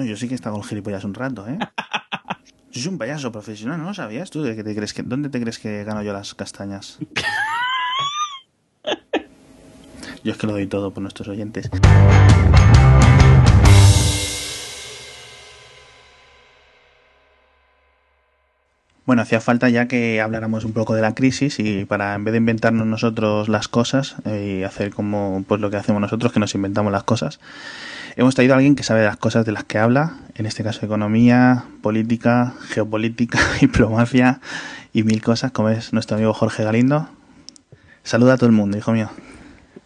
No, yo sí que he estado con gilipollas un rato, ¿eh? Yo soy un payaso profesional, ¿no lo sabías tú? ¿De qué te crees que, ¿Dónde te crees que gano yo las castañas? Yo es que lo doy todo por nuestros oyentes. Bueno, hacía falta ya que habláramos un poco de la crisis y para en vez de inventarnos nosotros las cosas eh, y hacer como pues lo que hacemos nosotros, que nos inventamos las cosas, hemos traído a alguien que sabe de las cosas de las que habla, en este caso economía, política, geopolítica, diplomacia y mil cosas, como es nuestro amigo Jorge Galindo. Saluda a todo el mundo, hijo mío.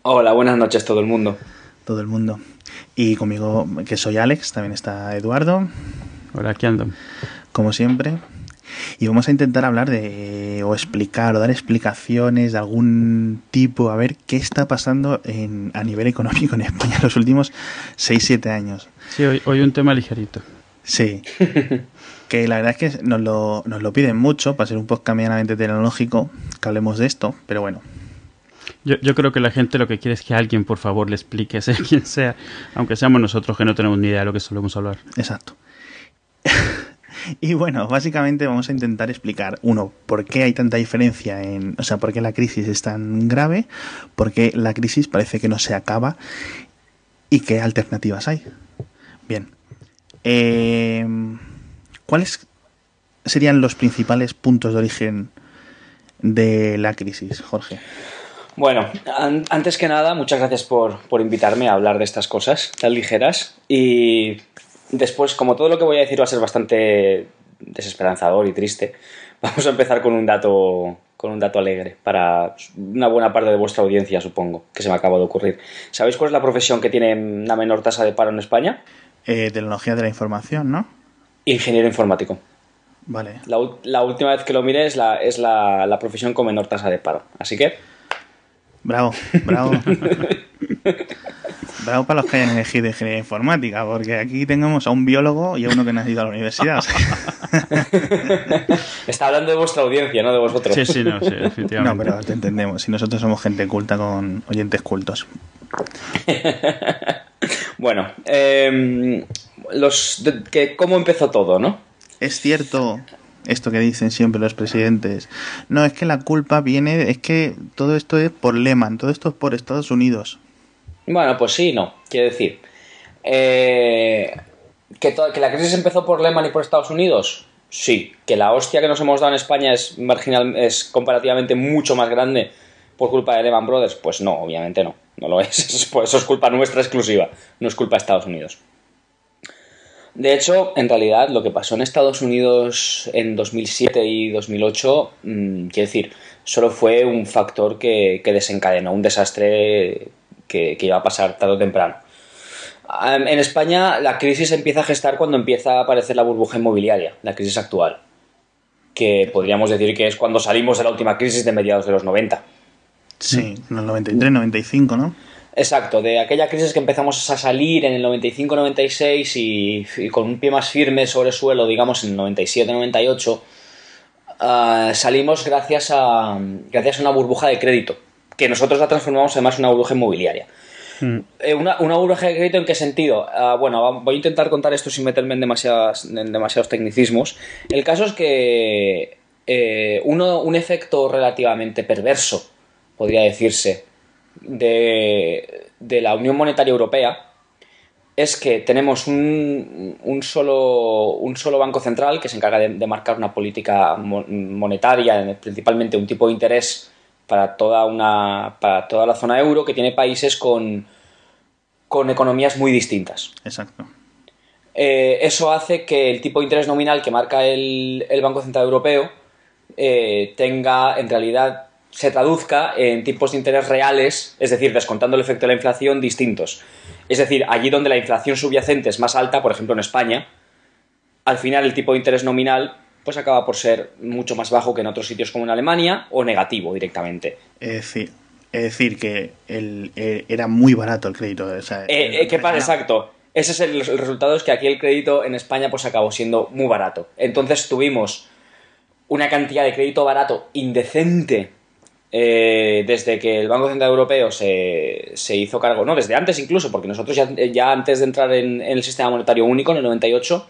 Hola, buenas noches todo el mundo. Todo el mundo. Y conmigo, que soy Alex, también está Eduardo. Hola, aquí ando. Como siempre. Y vamos a intentar hablar de, o explicar, o dar explicaciones de algún tipo, a ver qué está pasando en, a nivel económico en España en los últimos 6-7 años. Sí, hoy, hoy un tema ligerito. Sí. que la verdad es que nos lo, nos lo piden mucho para ser un podcast medianamente tecnológico, que hablemos de esto, pero bueno. Yo, yo creo que la gente lo que quiere es que alguien, por favor, le explique, sea quien sea, aunque seamos nosotros que no tenemos ni idea de lo que solemos hablar. Exacto. Y bueno, básicamente vamos a intentar explicar, uno, por qué hay tanta diferencia en, o sea, por qué la crisis es tan grave, por qué la crisis parece que no se acaba y qué alternativas hay. Bien. Eh, ¿Cuáles serían los principales puntos de origen de la crisis, Jorge? Bueno, an antes que nada, muchas gracias por, por invitarme a hablar de estas cosas tan ligeras y después, como todo lo que voy a decir va a ser bastante desesperanzador y triste, vamos a empezar con un dato con un dato alegre para una buena parte de vuestra audiencia, supongo, que se me acaba de ocurrir. ¿Sabéis cuál es la profesión que tiene una menor tasa de paro en España? Eh, tecnología de la información, ¿no? Ingeniero informático. Vale. La, la última vez que lo miré es, la, es la, la profesión con menor tasa de paro. Así que... Bravo, bravo. Bravo para los que hayan elegido ingeniería informática, porque aquí tenemos a un biólogo y a uno que no ha ido a la universidad. O sea. Está hablando de vuestra audiencia, no de vosotros. Sí, sí, no, sí, definitivamente. No, pero te entendemos. Si nosotros somos gente culta con oyentes cultos. bueno, eh, los, de, que, ¿cómo empezó todo, no? Es cierto esto que dicen siempre los presidentes. No, es que la culpa viene, es que todo esto es por Lehman, todo esto es por Estados Unidos. Bueno, pues sí, no. Quiero decir, eh, ¿que, ¿que, la crisis empezó por Lehman y por Estados Unidos? Sí. ¿Que la hostia que nos hemos dado en España es, marginal, es comparativamente mucho más grande por culpa de Lehman Brothers? Pues no, obviamente no. No lo es. Por eso es culpa nuestra exclusiva. No es culpa de Estados Unidos. De hecho, en realidad, lo que pasó en Estados Unidos en 2007 y 2008, mmm, quiero decir, solo fue un factor que desencadenó un desastre que, que, iba a pasar tarde o temprano. En España, la crisis empieza a gestar cuando empieza a aparecer la burbuja inmobiliaria, la crisis actual, que podríamos decir que es cuando salimos de la última crisis de mediados de los 90. Sí, en el 93, 95, ¿no? Exacto, de aquella crisis que empezamos a salir en el 95-96 y, y, con un pie más firme sobre el suelo, digamos en el 97-98, uh, salimos gracias a, gracias a una burbuja de crédito, que nosotros la transformamos además en una burbuja inmobiliaria. Mm. Eh, una, una, burbuja de crédito en qué sentido? Uh, bueno, voy a intentar contar esto sin meterme en, demasiadas, en demasiados tecnicismos. El caso es que eh, uno, un efecto relativamente perverso, podría decirse, de, de, la Unión Monetaria Europea es que tenemos un, un, solo, un solo banco central que se encarga de, de marcar una política monetaria, principalmente un tipo de interés para toda, una, para toda la zona euro, que tiene países con, con economías muy distintas. Exacto. Eh, eso hace que el tipo de interés nominal que marca el, el Banco Central Europeo eh, tenga en realidad se traduzca en tipos de interés reales, es decir, descontando el efecto de la inflación, distintos. Es decir, allí donde la inflación subyacente es más alta, por ejemplo en España, al final el tipo de interés nominal pues acaba por ser mucho más bajo que en otros sitios como en Alemania o negativo directamente. Es decir, es decir que el, el, era muy barato el crédito. O sea, eh, eh, ¿Qué pasa? Exacto. Ese es el, el resultado, es que aquí el crédito en España pues acabó siendo muy barato. Entonces tuvimos una cantidad de crédito barato indecente eh, desde que el Banco Central Europeo se, se, hizo cargo, no, desde antes incluso, porque nosotros ya, ya antes de entrar en, en, el sistema monetario único, en el 98,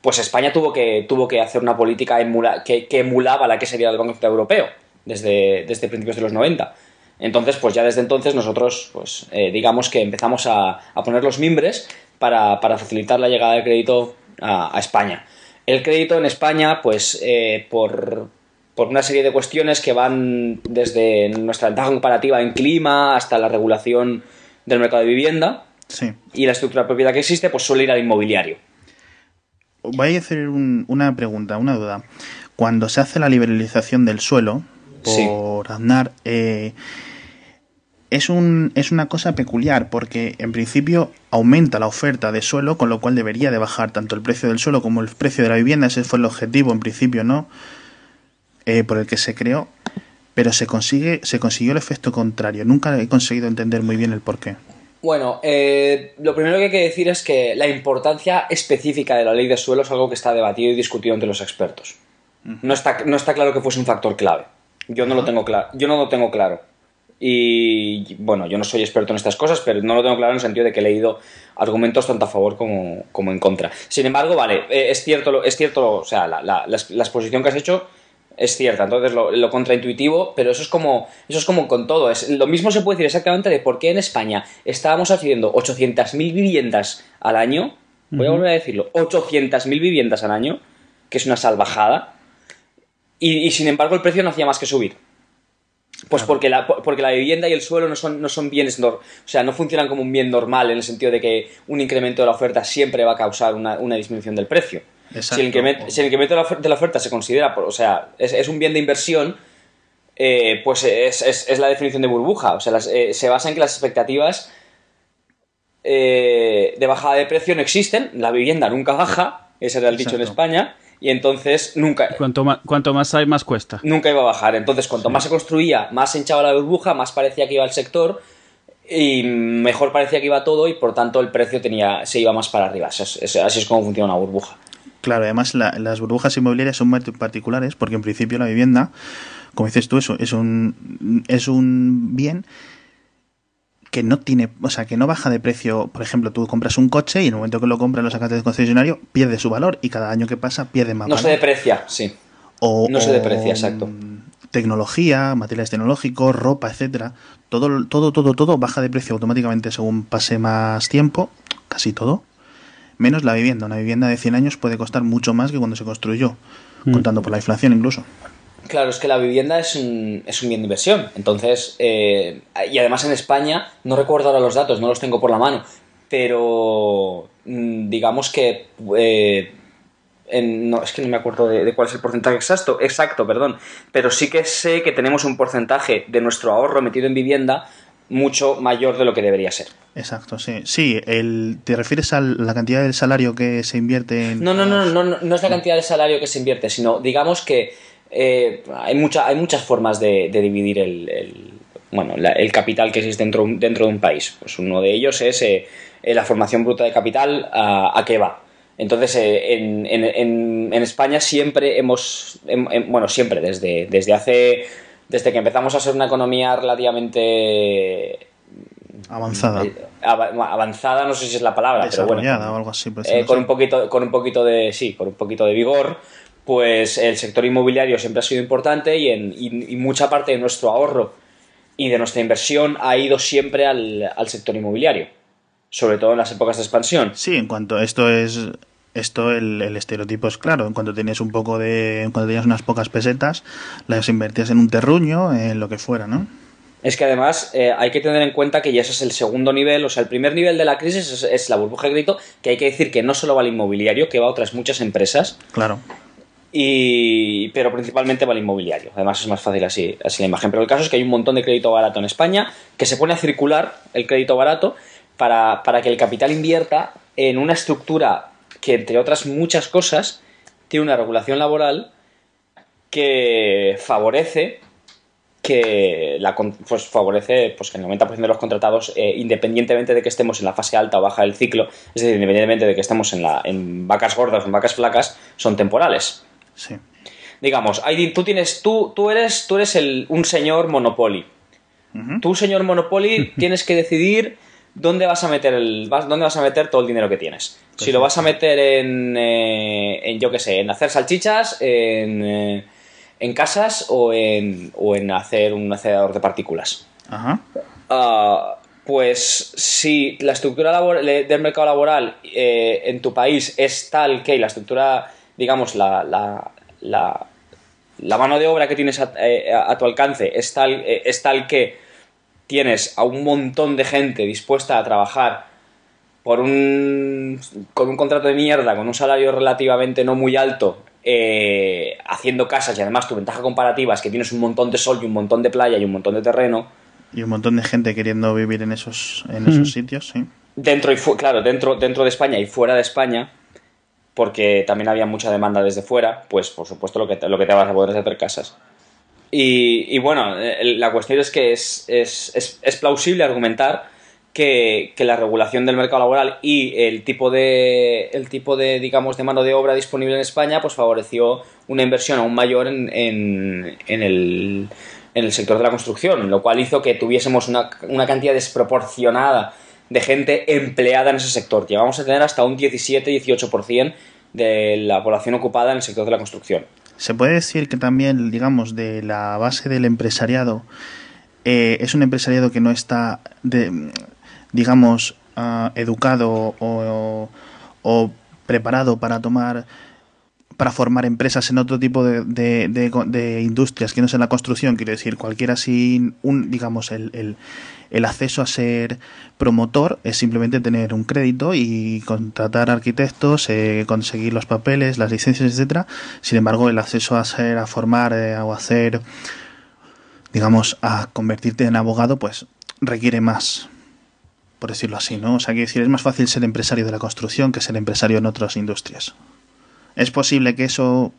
pues España tuvo que, tuvo que hacer una política emula, que, que, emulaba la que sería el Banco Central Europeo desde, desde principios de los 90. Entonces, pues ya desde entonces nosotros, pues eh, digamos que empezamos a, a, poner los mimbres para, para, facilitar la llegada del crédito a, a España. El crédito en España, pues eh, por, por una serie de cuestiones que van desde nuestra ventaja comparativa en clima hasta la regulación del mercado de vivienda sí. y la estructura de propiedad que existe, pues suele ir al inmobiliario. Voy a hacer un, una pregunta, una duda. Cuando se hace la liberalización del suelo por sí. Aznar, eh, es, un, es una cosa peculiar porque en principio aumenta la oferta de suelo, con lo cual debería de bajar tanto el precio del suelo como el precio de la vivienda. Ese fue el objetivo en principio, ¿no? eh, por el que se creó, pero se consigue se consiguió el efecto contrario. Nunca he conseguido entender muy bien el porqué. Bueno, eh, lo primero que hay que decir es que la importancia específica de la ley de suelo es algo que está debatido y discutido entre los expertos. No, está, no está claro que fuese un factor clave. Yo no lo tengo claro. Yo no lo tengo claro. Y bueno, yo no soy experto en estas cosas, pero no lo tengo claro en el sentido de que he leído argumentos tanto a favor como, como en contra. Sin embargo, vale, eh, es cierto, es cierto, o sea, la, la, la, la exposición que has hecho es cierta, entonces lo, lo, contraintuitivo, pero eso es como eso es como con todo. Es, lo mismo se puede decir exactamente de por qué en España estábamos haciendo 800.000 viviendas al año, voy a volver a decirlo, 800.000 viviendas al año, que es una salvajada, y, y, sin embargo el precio no hacía más que subir. Pues claro. porque, la, porque la vivienda y el suelo no son, no son bienes, o sea, no funcionan como un bien normal en el sentido de que un incremento de la oferta siempre va a causar una, una disminución del precio. Exacto. Si el incremento, si el incremento de, la oferta, de la oferta se considera, o sea, es, es, un bien de inversión, eh, pues es, es, es, la definición de burbuja. O sea, las, eh, se basa en que las expectativas eh, de bajada de precio no existen, la vivienda nunca baja, ese era el Exacto. dicho en España, y entonces nunca... Cuanto más, cuanto más hay, más cuesta. Nunca iba a bajar. Entonces, cuanto sí. más se construía, más se hinchaba la burbuja, más parecía que iba el sector y mejor parecía que iba todo y por tanto el precio tenía, se iba más para arriba. Así es, así es como funciona una burbuja. Claro, además la, las burbujas inmobiliarias son muy particulares porque en principio la vivienda, como dices tú, eso es un, es un bien que no tiene, o sea, que no baja de precio. Por ejemplo, tú compras un coche y en el momento que lo compras, lo sacas del concesionario, pierde su valor y cada año que pasa pierde más no valor. se deprecia, sí. O, no se deprecia, exacto. Tecnología, materiales tecnológicos, ropa, etcétera. Todo, todo, todo, todo baja de precio automáticamente según pase más tiempo, casi todo menos la vivienda. Una vivienda de 100 años puede costar mucho más que cuando se construyó, mm. contando por la inflación incluso. Claro, es que la vivienda es un, es un bien de inversión. Entonces, eh, y además en España, no recuerdo ahora los datos, no los tengo por la mano, pero mm, digamos que... Eh, en, no, es que no me acuerdo de, de, cuál es el porcentaje exacto, exacto, perdón, pero sí que sé que tenemos un porcentaje de nuestro ahorro metido en vivienda mucho mayor de lo que debería ser. Exacto, sí. Sí, el, ¿te refieres a la cantidad del salario que se invierte en...? No, no, no, no, no, no es la cantidad del salario que se invierte, sino digamos que eh, hay, mucha, hay muchas formas de, de dividir el, el bueno, la, el capital que existe dentro, dentro de un país. Pues uno de ellos es eh, la formación bruta de capital a, a qué va. Entonces, eh, en, en, en, España siempre hemos, en, bueno, siempre, desde, desde hace, desde que empezamos a ser una economía relativamente avanzada. Eh, avanzada, no sé si es la palabra, pero bueno. O algo así, eh, con, un poquito, con un poquito de, sí, con un poquito de vigor, pues el sector inmobiliario siempre ha sido importante y, en, y, y mucha parte de nuestro ahorro y de nuestra inversión ha ido siempre al, al sector inmobiliario sobre todo en las épocas de expansión. Sí, en cuanto a esto es esto el, el, estereotipo es claro. En cuanto tenías un poco de, cuando tenías unas pocas pesetas, las invertías en un terruño, en lo que fuera, ¿no? Es que además eh, hay que tener en cuenta que ya ese es el segundo nivel, o sea, el primer nivel de la crisis es, es, la burbuja de crédito, que hay que decir que no solo va al inmobiliario, que va a otras muchas empresas. Claro. Y, pero principalmente va al inmobiliario. Además es más fácil así, así la imagen. Pero el caso es que hay un montón de crédito barato en España, que se pone a circular el crédito barato para, para que el capital invierta en una estructura que, entre otras muchas cosas, tiene una regulación laboral que favorece que la, pues favorece pues, que el 90% de los contratados, eh, independientemente de que estemos en la fase alta o baja del ciclo, es decir, independientemente de que estemos en, la, en vacas gordas o en vacas flacas, son temporales. Sí. digamos, hay, tú tienes, tú, tú eres, tú eres el, un señor Monopoly. Tú, señor Monopoly, tienes que decidir dónde vas a meter el, dónde vas a meter todo el dinero que tienes. Si lo vas a meter en, eh, en yo qué sé, en hacer salchichas, en, eh, en casas o en, o en hacer un acelerador de partículas. Ajá. Ah, pues si la estructura del mercado laboral eh, en tu país es tal que la estructura, digamos, la, la, la, mano de obra que tienes a, a tu alcance es tal, es tal que tienes a un montón de gente dispuesta a trabajar por un, con un contrato de mierda, con un salario relativamente no muy alto, eh, haciendo casas y además tu ventaja comparativa es que tienes un montón de sol y un montón de playa y un montón de terreno. Y un montón de gente queriendo vivir en esos, en esos sitios, sí. Dentro y claro, dentro, dentro de España y fuera de España, porque también había mucha demanda desde fuera, pues por supuesto lo que te, lo que te vas a poder es hacer casas. Y, bueno, la cuestión es que es, es, es, plausible argumentar que, la regulación del mercado laboral y el tipo de el tipo de digamos de mano de obra disponible en España pues favoreció una inversión aún mayor en, en, el, en el sector de la construcción, lo cual hizo que tuviésemos una, una cantidad desproporcionada de gente empleada en ese sector. Llegamos a tener hasta un 17-18% de la población ocupada en el sector de la construcción. Se puede decir que también, digamos, de la base del empresariado, eh, es un empresariado que no está, de, digamos, ah, educado o, preparado para tomar para formar empresas en otro tipo de, de, industrias que no sea la construcción, quiero decir, cualquiera sin un, digamos, el, el, acceso a ser promotor es simplemente tener un crédito y contratar arquitectos, eh, conseguir los papeles, las licencias, etcétera. Sin embargo, el acceso a ser, a formar eh, o a hacer, digamos, a convertirte en abogado, pues requiere más, por decirlo así, ¿no? O sea, quiero decir, es más fácil ser empresario de la construcción que ser empresario en otras industrias. ¿Es posible que eso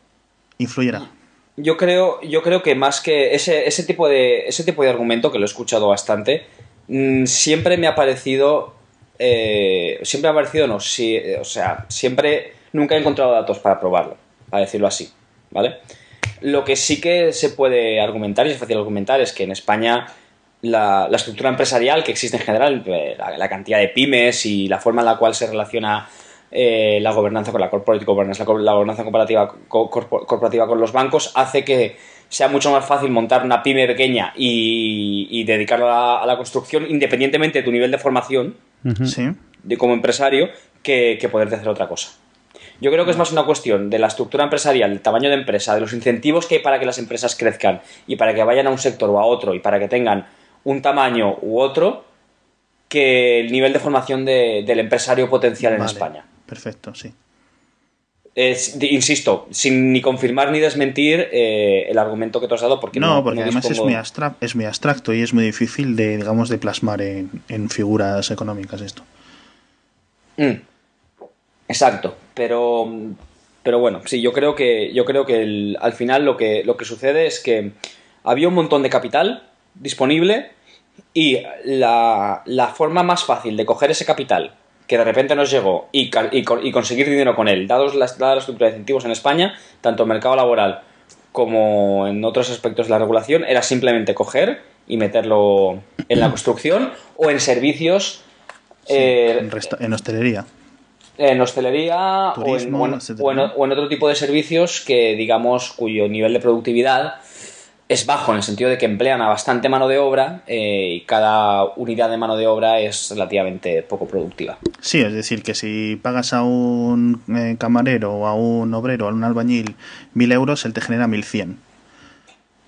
influyera? Yo creo, yo creo que más que ese, ese, tipo de, ese tipo de argumento, que lo he escuchado bastante, mm, siempre me ha parecido. Eh, siempre ha parecido, no, sí, o sea, siempre. Nunca he encontrado datos para probarlo, para decirlo así, ¿vale? Lo que sí que se puede argumentar, y es fácil argumentar, es que en España la, estructura empresarial que existe en general, eh, la, cantidad de pymes y la forma en la cual se relaciona eh, la gobernanza con la corporate governance, la, gobernanza corporativa, corporativa con los bancos, hace que sea mucho más fácil montar una pyme pequeña y, dedicarla a, la, construcción, independientemente de tu nivel de formación de, como empresario, que, que poder hacer otra cosa. Yo creo que es más una cuestión de la estructura empresarial, del tamaño de empresa, de los incentivos que hay para que las empresas crezcan y para que vayan a un sector o a otro y para que tengan un tamaño u otro que el nivel de formación del empresario potencial en España perfecto, sí. insisto, sin ni confirmar ni desmentir eh, el argumento que tú has dado, porque no, porque además es, muy es muy abstracto y es muy difícil de, digamos, de plasmar en, figuras económicas esto. Mm. Exacto, pero, pero bueno, sí, yo creo que, yo creo que al final lo que, lo que sucede es que había un montón de capital disponible y la, la forma más fácil de coger ese capital que de repente nos llegó y, y, conseguir dinero con él, dados las, dadas la estructura de incentivos en España, tanto en mercado laboral como en otros aspectos de la regulación, era simplemente coger y meterlo en la construcción o en servicios. Eh, en, hostelería. En hostelería o, en, o en otro tipo de servicios que, digamos, cuyo nivel de productividad es bajo en el sentido de que emplean a bastante mano de obra eh, y cada unidad de mano de obra es relativamente poco productiva. Sí, es decir, que si pagas a un eh, camarero o a un obrero o a un albañil mil euros, él te genera mil cien.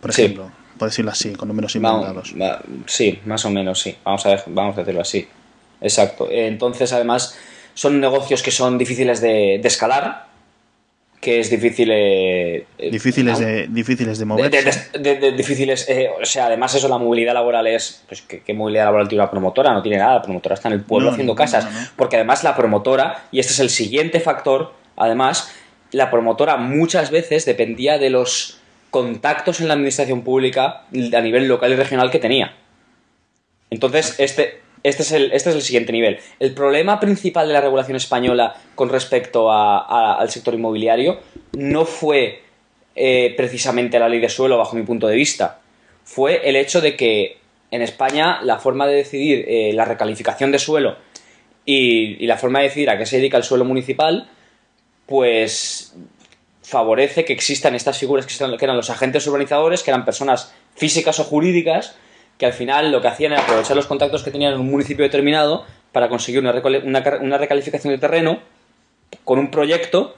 Por ejemplo, por decirlo así, con números inventados. sí, más o menos, sí. Vamos a, vamos a decirlo así. Exacto. Entonces, además, son negocios que son difíciles de, de escalar que es difícil eh, eh, difíciles de difíciles de mover difíciles eh, o sea además eso la movilidad laboral es pues ¿qué, movilidad laboral tiene una promotora no tiene nada la promotora está en el pueblo haciendo casas. porque además la promotora y este es el siguiente factor además la promotora muchas veces dependía de los contactos en la administración pública a nivel local y regional que tenía. Entonces este este es, el, este es el siguiente nivel. El problema principal de la regulación española con respecto al sector inmobiliario no fue eh, precisamente la ley de suelo, bajo mi punto de vista. Fue el hecho de que en España la forma de decidir eh, la recalificación de suelo y, la forma de decidir a qué se dedica el suelo municipal, pues favorece que existan estas figuras que eran los agentes urbanizadores, que eran personas físicas o jurídicas, que al final lo que hacían era aprovechar los contactos que tenían en un municipio determinado para conseguir una, una, recalificación de terreno con un proyecto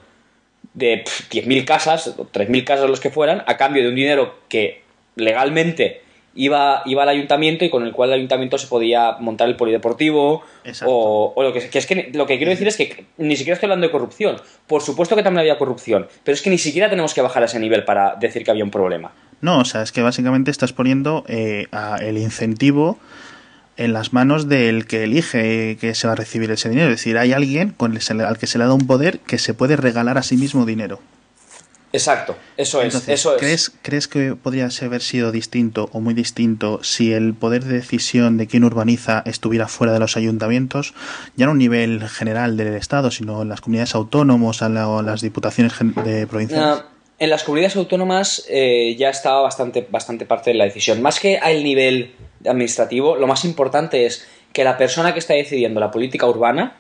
de 10.000 casas, 3.000 casas los que fueran, a cambio de un dinero que legalmente iba, iba al ayuntamiento y con el cual el ayuntamiento se podía montar el polideportivo o, lo que, es que lo que quiero decir es que ni siquiera estoy hablando de corrupción. Por supuesto que también había corrupción pero es que ni siquiera tenemos que bajar a ese nivel para decir que había un problema no o sea es que básicamente estás poniendo eh, el incentivo en las manos del que elige que se va a recibir ese dinero. Es decir, hay alguien con el, al que se le da un poder que se puede regalar a sí mismo dinero. Exacto, eso es. eso ¿crees, ¿Crees que podría haber sido distinto o muy distinto si el poder de decisión de quién urbaniza estuviera fuera de los ayuntamientos, ya no a un nivel general del Estado, sino en las comunidades autónomas, en las diputaciones de provincias? En las comunidades autónomas eh, ya estaba bastante, bastante parte de la decisión. Más que al nivel administrativo, lo más importante es que la persona que está decidiendo la política urbana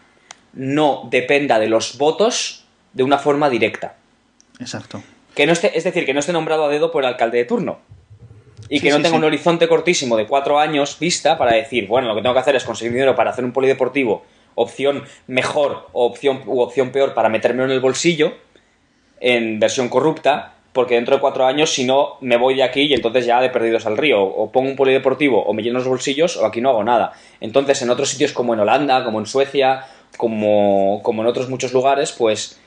no dependa de los votos de una forma directa. Exacto. Que no esté, es decir, que no esté nombrado a dedo por el alcalde de turno. Y que no tenga un horizonte cortísimo de cuatro años vista para decir, bueno, lo que tengo que hacer es conseguir dinero para hacer un polideportivo, opción mejor o opción, u opción peor para metérmelo en el bolsillo, en versión corrupta, porque dentro de cuatro años, si no, me voy de aquí y entonces ya de perdidos al río. O pongo un polideportivo, o me lleno los bolsillos, o aquí no hago nada. Entonces, en otros sitios como en Holanda, como en Suecia, como, como en otros muchos lugares, pues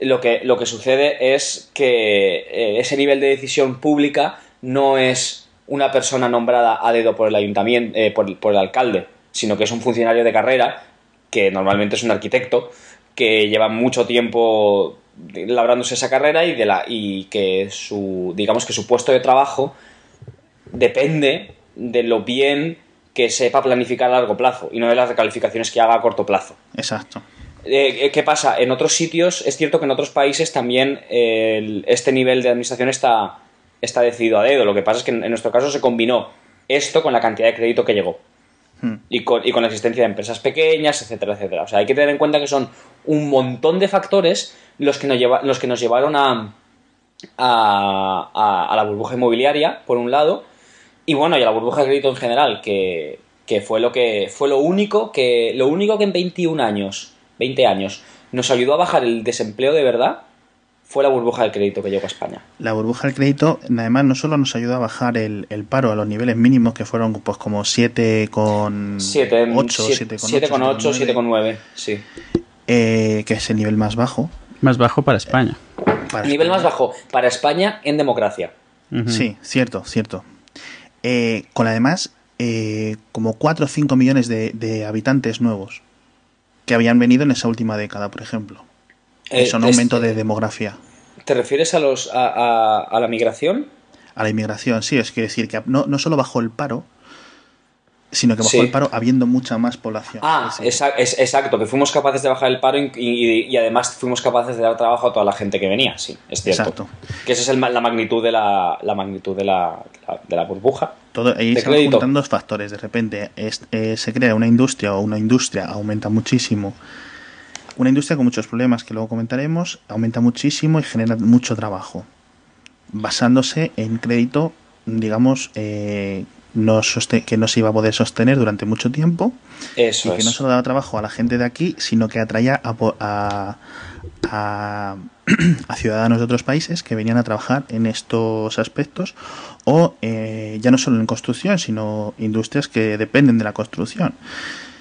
lo que, lo que sucede es que eh, ese nivel de decisión pública no es una persona nombrada a dedo por el ayuntamiento, eh, por, el alcalde, sino que es un funcionario de carrera, que normalmente es un arquitecto, que lleva mucho tiempo labrándose esa carrera y, de la, y que su, digamos que su puesto de trabajo depende de lo bien que sepa planificar a largo plazo y no de las recalificaciones que haga a corto plazo. Exacto. Eh, eh, ¿Qué pasa? En otros sitios, es cierto que en otros países también este nivel de administración está, está decidido a dedo. Lo que pasa es que en, nuestro caso se combinó esto con la cantidad de crédito que llegó. Hmm. Y, con, y con la existencia de empresas pequeñas, etcétera, etcétera. O sea, hay que tener en cuenta que son un montón de factores los que nos, lleva, los que nos llevaron a, a, a, la burbuja inmobiliaria, por un lado, y bueno, y a la burbuja de crédito en general, que, que fue lo que fue lo único que lo único que en 21 años 20 años, nos ayudó a bajar el desempleo de verdad fue la burbuja del crédito que llegó a España. La burbuja del crédito, además, no solo nos ayudó a bajar el, paro a los niveles mínimos, que fueron pues como 7 con 7, 8, 7, con 8, 7 con 9, sí. Eh, que es el nivel más bajo. Más bajo para España. el nivel más bajo para España en democracia. Sí, cierto, cierto. Eh, con además eh, como 4 o 5 millones de habitantes nuevos que habían venido en esa última década, por ejemplo. Eh, es un aumento de demografía. ¿Te refieres a, los, a, a, la migración? A la inmigración, sí, es que decir que no, no solo bajó el paro, sino que bajó el paro habiendo mucha más población. Ah, es, exacto, que fuimos capaces de bajar el paro y, además fuimos capaces de dar trabajo a toda la gente que venía, sí, es cierto. Exacto. Que esa es la magnitud de la, la magnitud de la, de la burbuja. Todo, ahí se juntan dos factores, de repente eh, se crea una industria o una industria aumenta muchísimo. Una industria con muchos problemas que luego comentaremos, aumenta muchísimo y genera mucho trabajo, basándose en crédito, digamos, eh, no que no se iba a poder sostener durante mucho tiempo Eso y que no solo daba trabajo a la gente de aquí, sino que atraía a, a, ciudadanos de otros países que venían a trabajar en estos aspectos o eh, ya no solo en construcción, sino industrias que dependen de la construcción.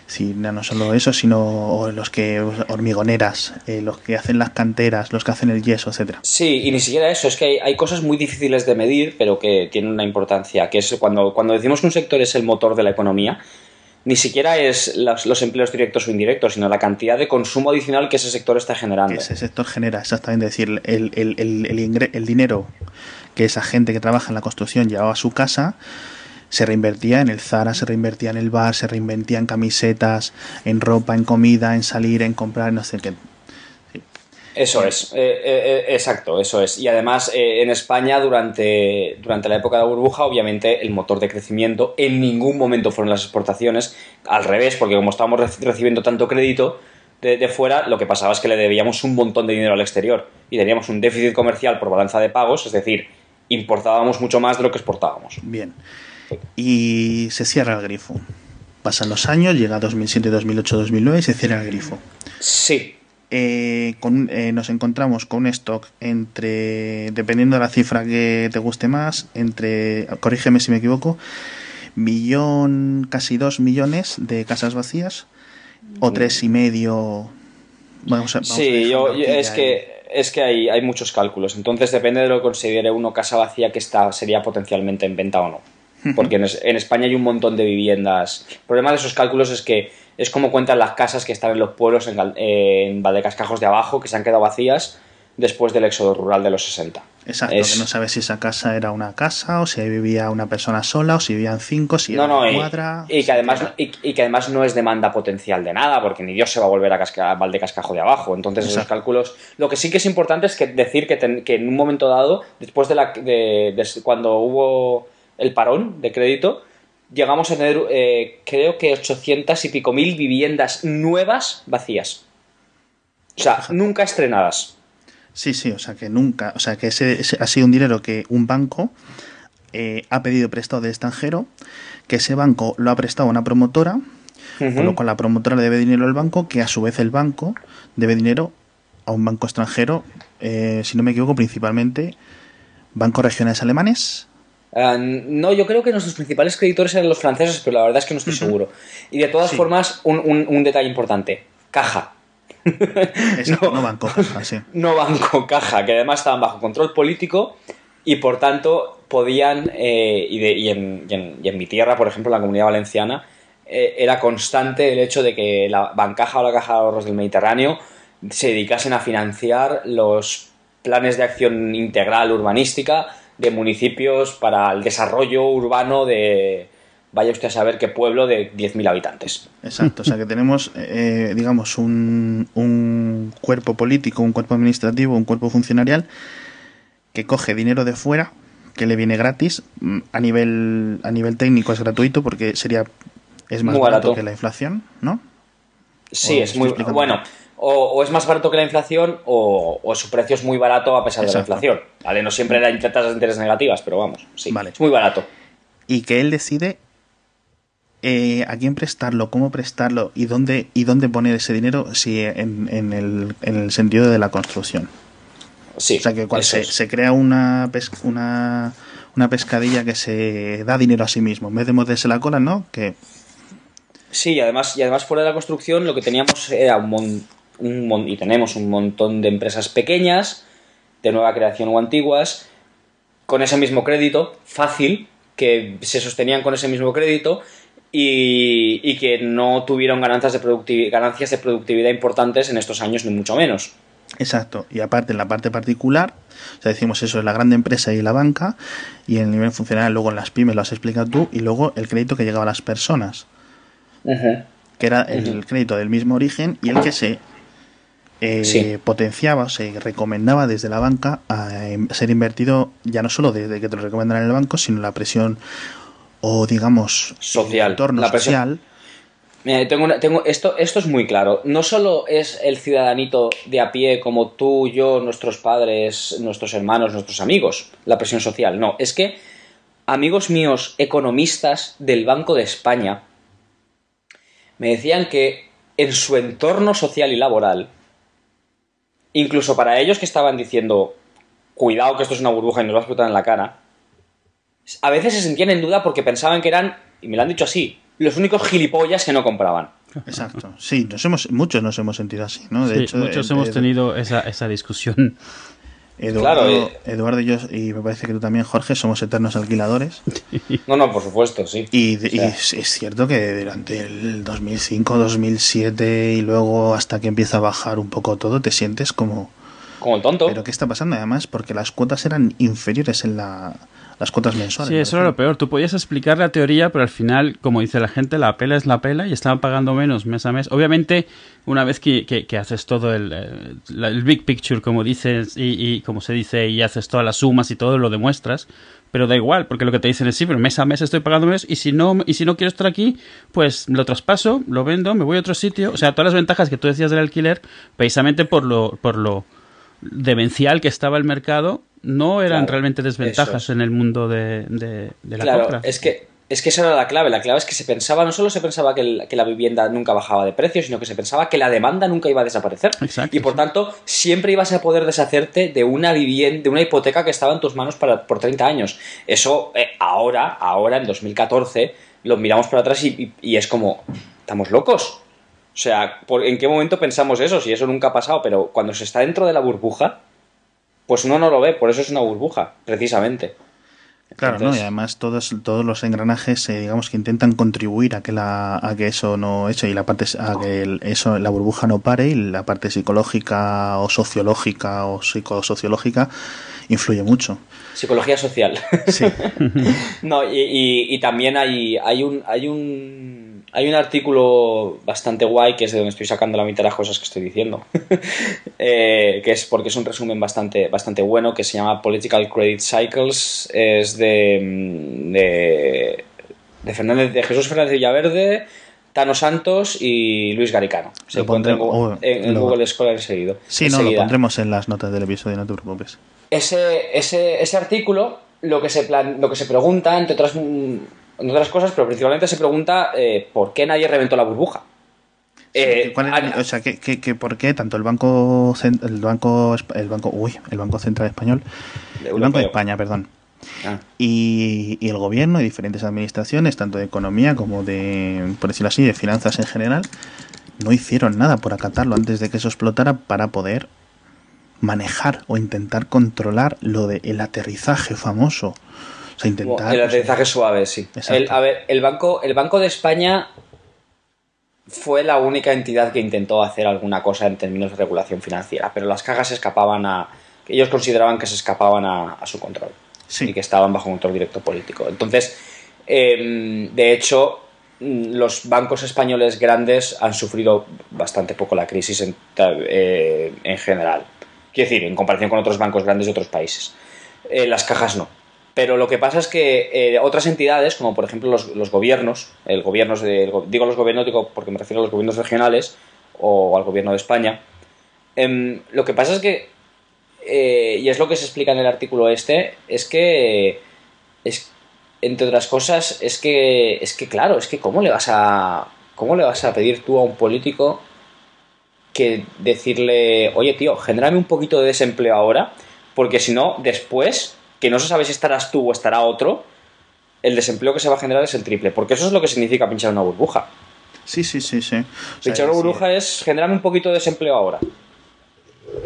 Sí, no solo eso, sino los que hormigoneras, eh, los que hacen las canteras, los que hacen el yeso, etcétera. Sí, y ni siquiera eso, es que hay, cosas muy difíciles de medir, pero que tienen una importancia, que es cuando, cuando decimos que un sector es el motor de la economía, ni siquiera es los, empleos directos o indirectos, sino la cantidad de consumo adicional que ese sector está generando. ese sector genera, exactamente, es decir, el, el, el, el dinero que esa gente que trabaja en la construcción llevaba a su casa se reinvertía en el Zara, se reinvertía en el bar, se reinvertía en camisetas, en ropa, en comida, en salir, en comprar, no sé qué. Eso es, eh, eh, exacto, eso es. Y además, en España, durante, durante la época de la burbuja, obviamente el motor de crecimiento en ningún momento fueron las exportaciones, al revés, porque como estábamos recibiendo tanto crédito de, de, fuera, lo que pasaba es que le debíamos un montón de dinero al exterior y teníamos un déficit comercial por balanza de pagos, es decir, importábamos mucho más de lo que exportábamos. Bien. Y se cierra el grifo. Pasan los años, llega 2007, 2008, 2009 y se cierra el grifo. Sí. Eh, con, eh, nos encontramos con un stock entre, dependiendo de la cifra que te guste más, entre, corrígeme si me equivoco, millón, casi dos millones de casas vacías o mm. tres y medio. Vamos a, sí, yo, es que es que hay, hay, muchos cálculos. Entonces depende de lo que considere uno casa vacía que está, sería potencialmente en venta o no. Porque en, en, España hay un montón de viviendas. El problema de esos cálculos es que es como cuentan las casas que están en los pueblos en, en Valdecascajos de abajo, que se han quedado vacías después del éxodo rural de los 60. Exacto, que no sabes si esa casa era una casa o si ahí vivía una persona sola o si vivían cinco, si era una cuadra. Y, que además, y, que además no es demanda potencial de nada, porque ni Dios se va a volver a, casca, Valdecascajo de abajo. Entonces, esos cálculos. Lo que sí que es importante es que decir que, que en un momento dado, después de, la, de, de cuando hubo el parón de crédito, llegamos a tener, eh, creo que 800 y pico mil viviendas nuevas vacías. O sea, nunca estrenadas. Sí, sí, o sea que nunca, o sea que ese, ha sido un dinero que un banco eh, ha pedido prestado de extranjero, que ese banco lo ha prestado a una promotora, con lo cual la promotora le debe dinero al banco, que a su vez el banco debe dinero a un banco extranjero, eh, si no me equivoco, principalmente bancos regionales alemanes Ah, no, yo creo que nuestros principales creditores eran los franceses, pero la verdad es que no estoy seguro. Y de todas formas, un, detalle importante: caja. no, banco caja, sí. No banco caja, que además estaban bajo control político y por tanto podían, eh, y, en, mi tierra, por ejemplo, en la comunidad valenciana, eh, era constante el hecho de que la bancaja o la caja de ahorros del Mediterráneo se dedicasen a financiar los planes de acción integral urbanística de municipios para el desarrollo urbano de, vaya usted a saber qué pueblo de 10.000 habitantes. Exacto, o sea que tenemos, eh, digamos, un, un, cuerpo político, un cuerpo administrativo, un cuerpo funcionarial que coge dinero de fuera, que le viene gratis, mm, a nivel, a nivel técnico es gratuito porque sería es más barato. que la inflación, ¿no? Sí, es muy bueno o, es más barato que la inflación o, su precio es muy barato a pesar de la inflación. ¿vale? No siempre hay tasas de interés negativas, pero vamos, sí, es muy barato. Y que él decide eh, a quién prestarlo, cómo prestarlo y dónde, y dónde poner ese dinero si en, en, el, en el sentido de la construcción. Sí, o sea que se, se, crea una, una, una pescadilla que se da dinero a sí mismo, en vez de morderse la cola, ¿no? Que Sí, y además, y además fuera de la construcción lo que teníamos era un, y tenemos un montón de empresas pequeñas, de nueva creación o antiguas, con ese mismo crédito, fácil, que se sostenían con ese mismo crédito y, que no tuvieron ganancias de, ganancias de productividad importantes en estos años, ni mucho menos. Exacto, y aparte en la parte particular, o sea, decimos eso, es la grande empresa y la banca, y en el nivel funcional luego en las pymes lo has explicado tú, y luego el crédito que llegaba a las personas, que era el crédito del mismo origen y el que se eh, potenciaba o se recomendaba desde la banca a, em, ser invertido ya no solo desde que te lo recomendan en el banco, sino la presión o digamos social, entorno la social. tengo, tengo esto, esto es muy claro. No solo es el ciudadanito de a pie como tú, yo, nuestros padres, nuestros hermanos, nuestros amigos, la presión social. No, es que amigos míos economistas del Banco de España me decían que en su entorno social y laboral incluso para ellos que estaban diciendo, cuidado que esto es una burbuja y nos va a explotar en la cara, a veces se sentían en duda porque pensaban que eran, y me lo han dicho así, los únicos gilipollas que no compraban. Exacto, sí, nos hemos, muchos nos hemos sentido así, ¿no? De hecho, muchos hemos tenido esa, esa discusión. Eduardo, claro, Eduardo y yo, y me parece que tú también, Jorge, somos eternos alquiladores. No, no, por supuesto, sí. Y, es, cierto que durante el 2005, 2007 y luego hasta que empieza a bajar un poco todo, te sientes como, como el tonto. Pero ¿qué está pasando? Además, porque las cuotas eran inferiores en la, las cuotas mensuales. Sí, eso era lo peor. Tú podías explicar la teoría, pero al final, como dice la gente, la pela es la pela y estaban pagando menos mes a mes. Obviamente, una vez que, que, haces todo el, eh, el, big picture, como dices, y, y, como se dice, y haces todas las sumas y todo, lo demuestras. Pero da igual, porque lo que te dicen es sí, pero mes a mes estoy pagando menos y si no, y si no quiero estar aquí, pues lo traspaso, lo vendo, me voy a otro sitio. O sea, todas las ventajas que tú decías del alquiler, precisamente por lo, por lo demencial que estaba el mercado, no eran realmente desventajas en el mundo de, de, la claro, Es que, es que esa era la clave. La clave es que se pensaba, no solo se pensaba que, la vivienda nunca bajaba de precio, sino que se pensaba que la demanda nunca iba a desaparecer. y por tanto, siempre ibas a poder deshacerte de una vivienda, de una hipoteca que estaba en tus manos para, por 30 años. Eso eh, ahora, ahora, en 2014, lo miramos para atrás y, es como, ¿estamos locos? O sea, ¿en qué momento pensamos eso? Si eso nunca ha pasado, pero cuando se está dentro de la burbuja, pues uno no lo ve, por eso es una burbuja, precisamente. Claro, ¿no? y además todos, todos los engranajes, eh, digamos, que intentan contribuir a que, la, a que eso no hecho y la parte a que eso, la burbuja no pare y la parte psicológica o sociológica o psicosociológica influye mucho. Psicología social. Sí. no, y, y, también hay, hay un, hay un hay un artículo bastante guay que es de donde estoy sacando la mitad de las cosas que estoy diciendo, eh, que es porque es un resumen bastante, bastante bueno que se llama Political Credit Cycles, es de, mm, de, de, Fernández, de Jesús Fernández Villaverde, Tano Santos y Luis Garicano. Se pondrá en, Google Scholar seguido. Sí, no, lo pondremos en las notas del episodio, no te preocupes. Ese, ese, ese artículo lo que se, plan, lo que se pregunta, entre otras mm, en otras cosas, pero principalmente se pregunta eh, por qué nadie reventó la burbuja. Eh, o sea, ¿qué, por qué tanto el banco el banco el banco uy, el banco central español, el banco de España, perdón, ah. y, y, el gobierno y diferentes administraciones, tanto de economía como de, por decirlo así, de finanzas en general, no hicieron nada por acatarlo antes de que eso explotara para poder manejar o intentar controlar lo del el aterrizaje famoso intentar. El aterrizaje suave, sí. El, a ver, el banco, el banco de España fue la única entidad que intentó hacer alguna cosa en términos de regulación financiera, pero las cajas se escapaban a. Ellos consideraban que se escapaban a, su control y que estaban bajo control directo político. Entonces, em, de hecho, los bancos españoles grandes han sufrido bastante poco la crisis en, eh, en general. Quiero decir, en comparación con otros bancos grandes de otros países. Eh, las cajas no. Pero lo que pasa es que eh, otras entidades, como por ejemplo los, gobiernos, el gobierno digo los gobiernos digo porque me refiero a los gobiernos regionales o al gobierno de España, em, lo que pasa es que, eh, y es lo que se explica en el artículo este, es que, es, entre otras cosas, es que, es que claro, es que cómo le vas a, cómo le vas a pedir tú a un político que decirle, oye tío, genérame un poquito de desempleo ahora, porque si no, después que no se sabe si estarás tú o estará otro, el desempleo que se va a generar es el triple. Porque eso es lo que significa pinchar una burbuja. Sí, sí, sí, sí. pinchar una burbuja es generarme un poquito de desempleo ahora.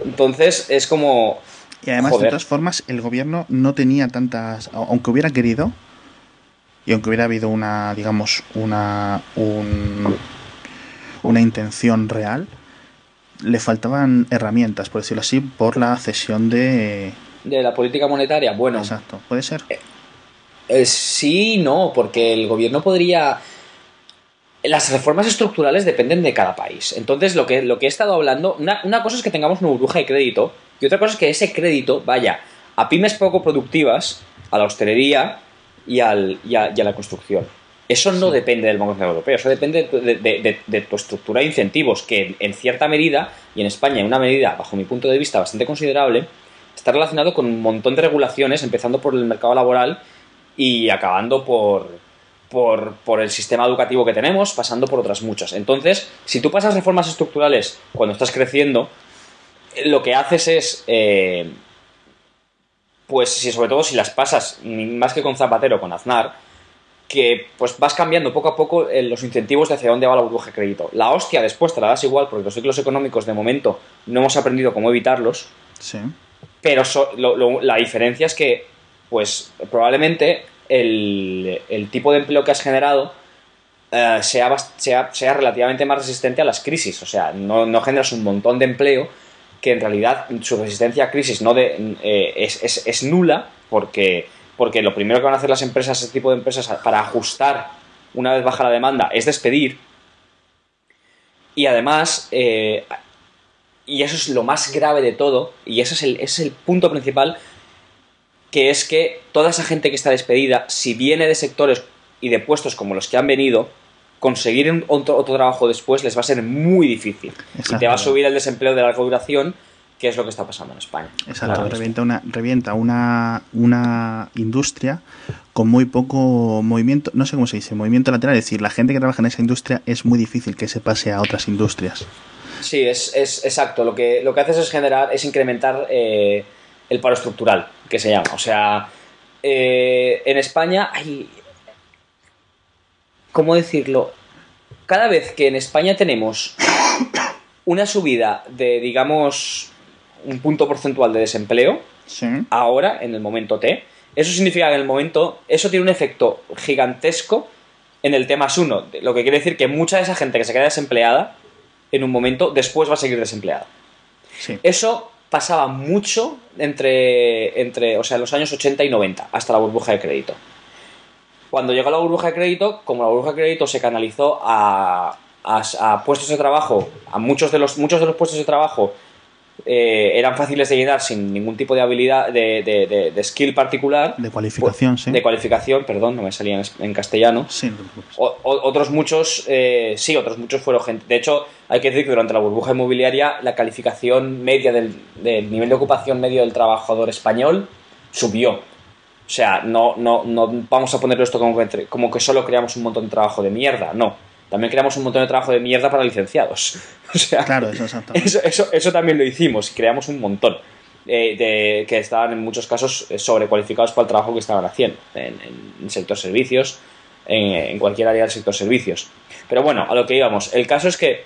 Entonces es como... Y además, de todas formas, el gobierno no tenía tantas... Aunque hubiera querido, y aunque hubiera habido una, digamos, una... una intención real, le faltaban herramientas, por decirlo así, por la cesión de, de la política monetaria, bueno. Exacto, puede ser. Eh, eh, sí, no, porque el gobierno podría. Las reformas estructurales dependen de cada país. Entonces, lo que, lo que he estado hablando, una, cosa es que tengamos una burbuja de crédito y otra cosa es que ese crédito vaya a pymes poco productivas, a la hostelería y, al, y, a, la construcción. Eso no depende del Banco Central Europeo, eso depende de, tu estructura de incentivos, que en cierta medida, y en España en una medida, bajo mi punto de vista, bastante considerable, está relacionado con un montón de regulaciones, empezando por el mercado laboral y acabando por, por, el sistema educativo que tenemos, pasando por otras muchas. Entonces, si tú pasas reformas estructurales cuando estás creciendo, lo que haces es, eh, pues si sobre todo si las pasas más que con Zapatero, con Aznar, que pues vas cambiando poco a poco eh, los incentivos de hacia dónde va la burbuja de crédito. La hostia después te la das igual porque los ciclos económicos de momento no hemos aprendido cómo evitarlos. Sí. Pero la diferencia es que, pues probablemente el, tipo de empleo que has generado eh, sea, sea, relativamente más resistente a las crisis. O sea, no, generas un montón de empleo, que en realidad su resistencia a crisis no eh, es, es, nula, porque, porque lo primero que van a hacer las empresas, ese tipo de empresas, para ajustar una vez baja la demanda, es despedir. Y además, eh, y eso es lo más grave de todo, y ese es el, ese es el punto principal, que es que toda esa gente que está despedida, si viene de sectores y de puestos como los que han venido, conseguir otro, trabajo después les va a ser muy difícil. Y te va a subir el desempleo de larga duración, que es lo que está pasando en España. Exacto, revienta, una, revienta una, una industria con muy poco movimiento, no sé cómo se dice, movimiento lateral, es decir, la gente que trabaja en esa industria es muy difícil que se pase a otras industrias. Sí, es, es exacto. Lo que, lo que haces es generar, es incrementar eh, el paro estructural, que se llama. O sea, eh, en España hay, ¿cómo decirlo? Cada vez que en España tenemos una subida de, digamos, un punto porcentual de desempleo, ahora, en el momento T, eso significa que en el momento, eso tiene un efecto gigantesco en el T más uno, lo que quiere decir que mucha de esa gente que se queda desempleada, en un momento, después va a seguir desempleada. Eso pasaba mucho entre, entre, o sea, los años 80 y 90, hasta la burbuja de crédito. Cuando llegó la burbuja de crédito, como la burbuja de crédito se canalizó a, puestos de trabajo, a muchos de los, muchos de los puestos de trabajo eh, eran fáciles de llenar sin ningún tipo de habilidad, de, skill particular. De cualificación, sí. De cualificación, perdón, no me salía en, castellano. Sí. otros muchos, eh, sí, otros muchos fueron gente. De hecho, hay que decir que durante la burbuja inmobiliaria la calificación media del, del nivel de ocupación medio del trabajador español subió o sea, no, no, no vamos a ponerlo esto como que, como que solo creamos un montón de trabajo de mierda, no. También creamos un montón de trabajo de mierda para licenciados. O sea, claro, eso, eso, eso, eso también lo hicimos y creamos un montón. Eh, de, que estaban en muchos casos eh, sobrecualificados para el trabajo que estaban haciendo en, el sector servicios, en, cualquier área del sector servicios. Pero bueno, a lo que íbamos. El caso es que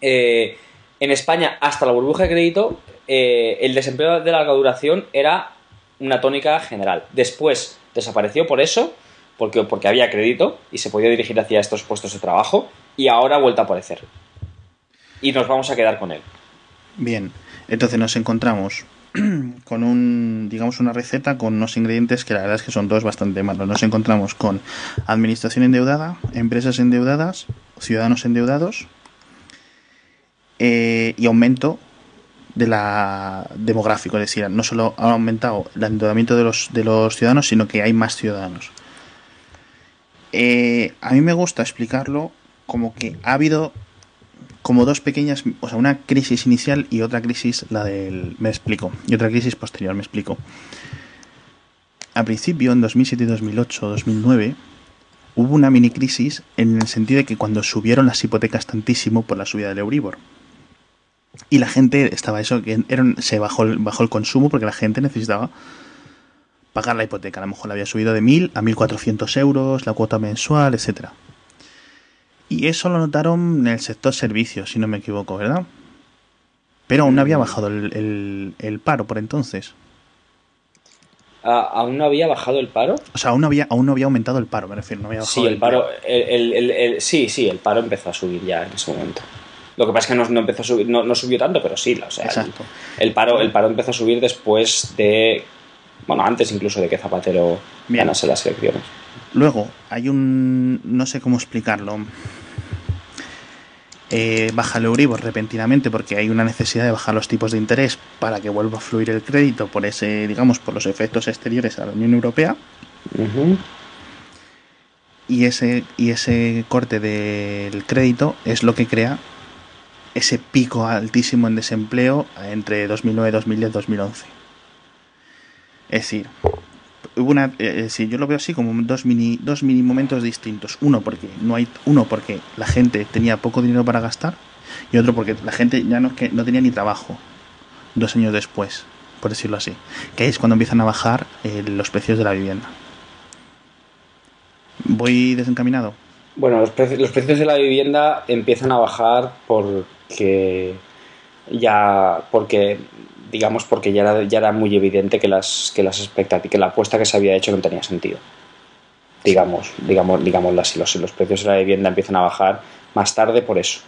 eh, en España, hasta la burbuja de crédito, el desempleo de larga duración era una tónica general. Después desapareció por eso, porque, porque había crédito y se podía dirigir hacia estos puestos de trabajo, y ahora ha vuelto a aparecer. Y nos vamos a quedar con él. Bien, entonces nos encontramos con un, digamos, una receta con unos ingredientes que la verdad es que son dos bastante malos. Nos encontramos con administración endeudada, empresas endeudadas, ciudadanos endeudados eh, y aumento de la demográfico, es decir, no solo ha aumentado el endeudamiento de los, de los ciudadanos, sino que hay más ciudadanos. Eh, a mí me gusta explicarlo como que ha habido como dos pequeñas, o sea, una crisis inicial y otra crisis, la del, me explico, y otra crisis posterior, me explico. Al principio, en 2007, 2008, 2009, hubo una mini crisis en el sentido de que cuando subieron las hipotecas tantísimo por la subida del Euribor, y la gente estaba eso, que se bajó, bajó el consumo porque la gente necesitaba pagar la hipoteca. A lo mejor la había subido de 1.000 a 1.400 euros, la cuota mensual, etcétera. Y eso lo notaron en el sector servicios, si no me equivoco, ¿verdad? Pero aún no había bajado el, paro por entonces. ¿Aún no había bajado el paro? O sea, aún no había, aún no había aumentado el paro, me refiero. No había sí, el, paro. El, sí, sí, el paro empezó a subir ya en ese momento. Lo que pasa es que no, empezó a subir, no, subió tanto, pero sí, o sea, El, paro, el paro empezó a subir después de, bueno, antes incluso de que Zapatero ganase las elecciones. Luego, hay un, no sé cómo explicarlo, eh, baja el Euribor repentinamente porque hay una necesidad de bajar los tipos de interés para que vuelva a fluir el crédito por ese, digamos, por los efectos exteriores a la Unión Europea. Y ese, y ese corte del crédito es lo que crea ese pico altísimo en desempleo entre 2009, 2010, 2011. Es decir, una, eh, yo lo veo así como dos mini, dos mini momentos distintos. Uno porque no hay, uno porque la gente tenía poco dinero para gastar y otro porque la gente ya no, que no tenía ni trabajo. Dos años después, por decirlo así, que es cuando empiezan a bajar eh, los precios de la vivienda. ¿Voy desencaminado? Bueno, los, precios, los precios de la vivienda empiezan a bajar por que ya porque digamos porque ya era, ya era muy evidente que las que las expectativas que la apuesta que se había hecho no tenía sentido. Digamos digamos digámoslo así los, los precios de la vivienda empiezan a bajar más tarde por eso.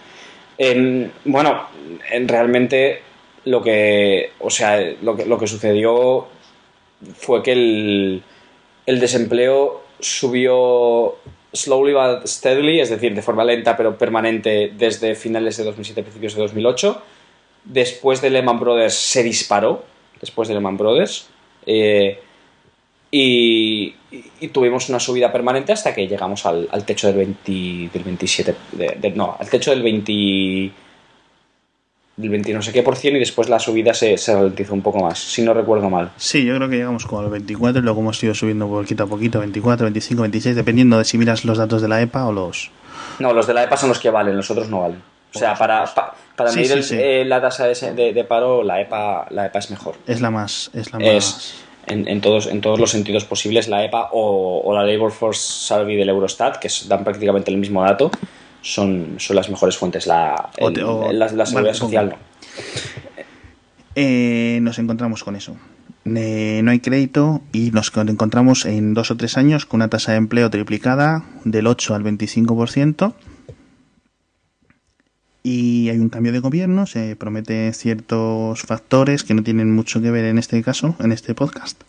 Bueno en, realmente lo que, o sea, lo que, lo que sucedió fue que el, el desempleo subió slowly but steadily, es decir, de forma lenta pero permanente desde finales de 2007, principios de 2008. Después de Lehman Brothers se disparó, después de Lehman Brothers. Eh, y, y, tuvimos una subida permanente hasta que llegamos al, al techo del, 20, del 27, de, de, no, al techo del 20, del 20 no sé qué por cien y después la subida se, se ralentizó un poco más, si no recuerdo mal. Sí, yo creo que llegamos como al 24 y luego hemos ido subiendo poquito a poquito, 24, 25, 26, dependiendo de si miras los datos de la EPA o los... No, los de la EPA son los que valen, los otros no valen. O sea, para, pa, para Sí, medir sí, el- eh, la tasa de, de- de paro, la EPA, la EPA es mejor. Es la más... Es la más... Es en, en todos, en todos los sentidos posibles la EPA o, o la Labor Force Survey del Eurostat, que dan prácticamente el mismo dato, son, son las mejores fuentes. La, O el- te- o- la, la seguridad vale, social no. Eh, nos encontramos con eso. Eh, no hay crédito y nos con- encontramos en dos o tres años con una tasa de empleo triplicada del 8 al 25%. Y hay un cambio de gobierno, se prometen ciertos factores que no tienen mucho que ver en este caso, en este podcast.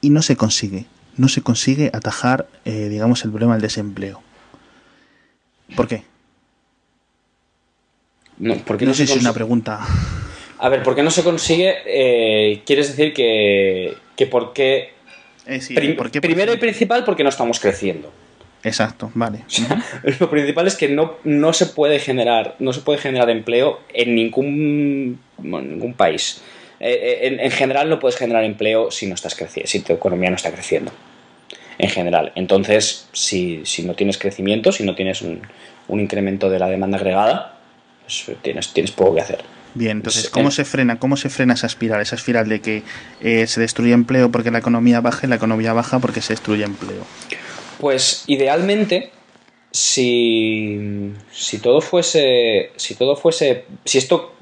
Y no se consigue, no se consigue atajar, eh, digamos, el problema del desempleo. ¿Por qué? No, ¿por qué No no sé si es una pregunta. A ver, ¿por qué no se consigue? Eh, ¿Quieres decir que, que por qué? Eh, sí, Prim- ¿por qué, primero y principal, porque no estamos creciendo. Exacto, vale. Lo principal es que no, no se puede generar, no se puede generar empleo en ningún, bueno, ningún país. Eh, eh, en, en general no puedes generar empleo si no estás creciendo, si tu economía no está creciendo. En general. Entonces, si, si no tienes crecimiento, si no tienes un, un incremento de la demanda agregada, pues tienes, tienes poco que hacer. Bien, entonces, Sí. ¿cómo se frena? ¿Cómo se frena esa espiral? Esa espiral de que eh, se destruye empleo porque la economía baja y la economía baja porque se destruye empleo. Pues idealmente, si, si todo fuese. Si todo fuese. Si esto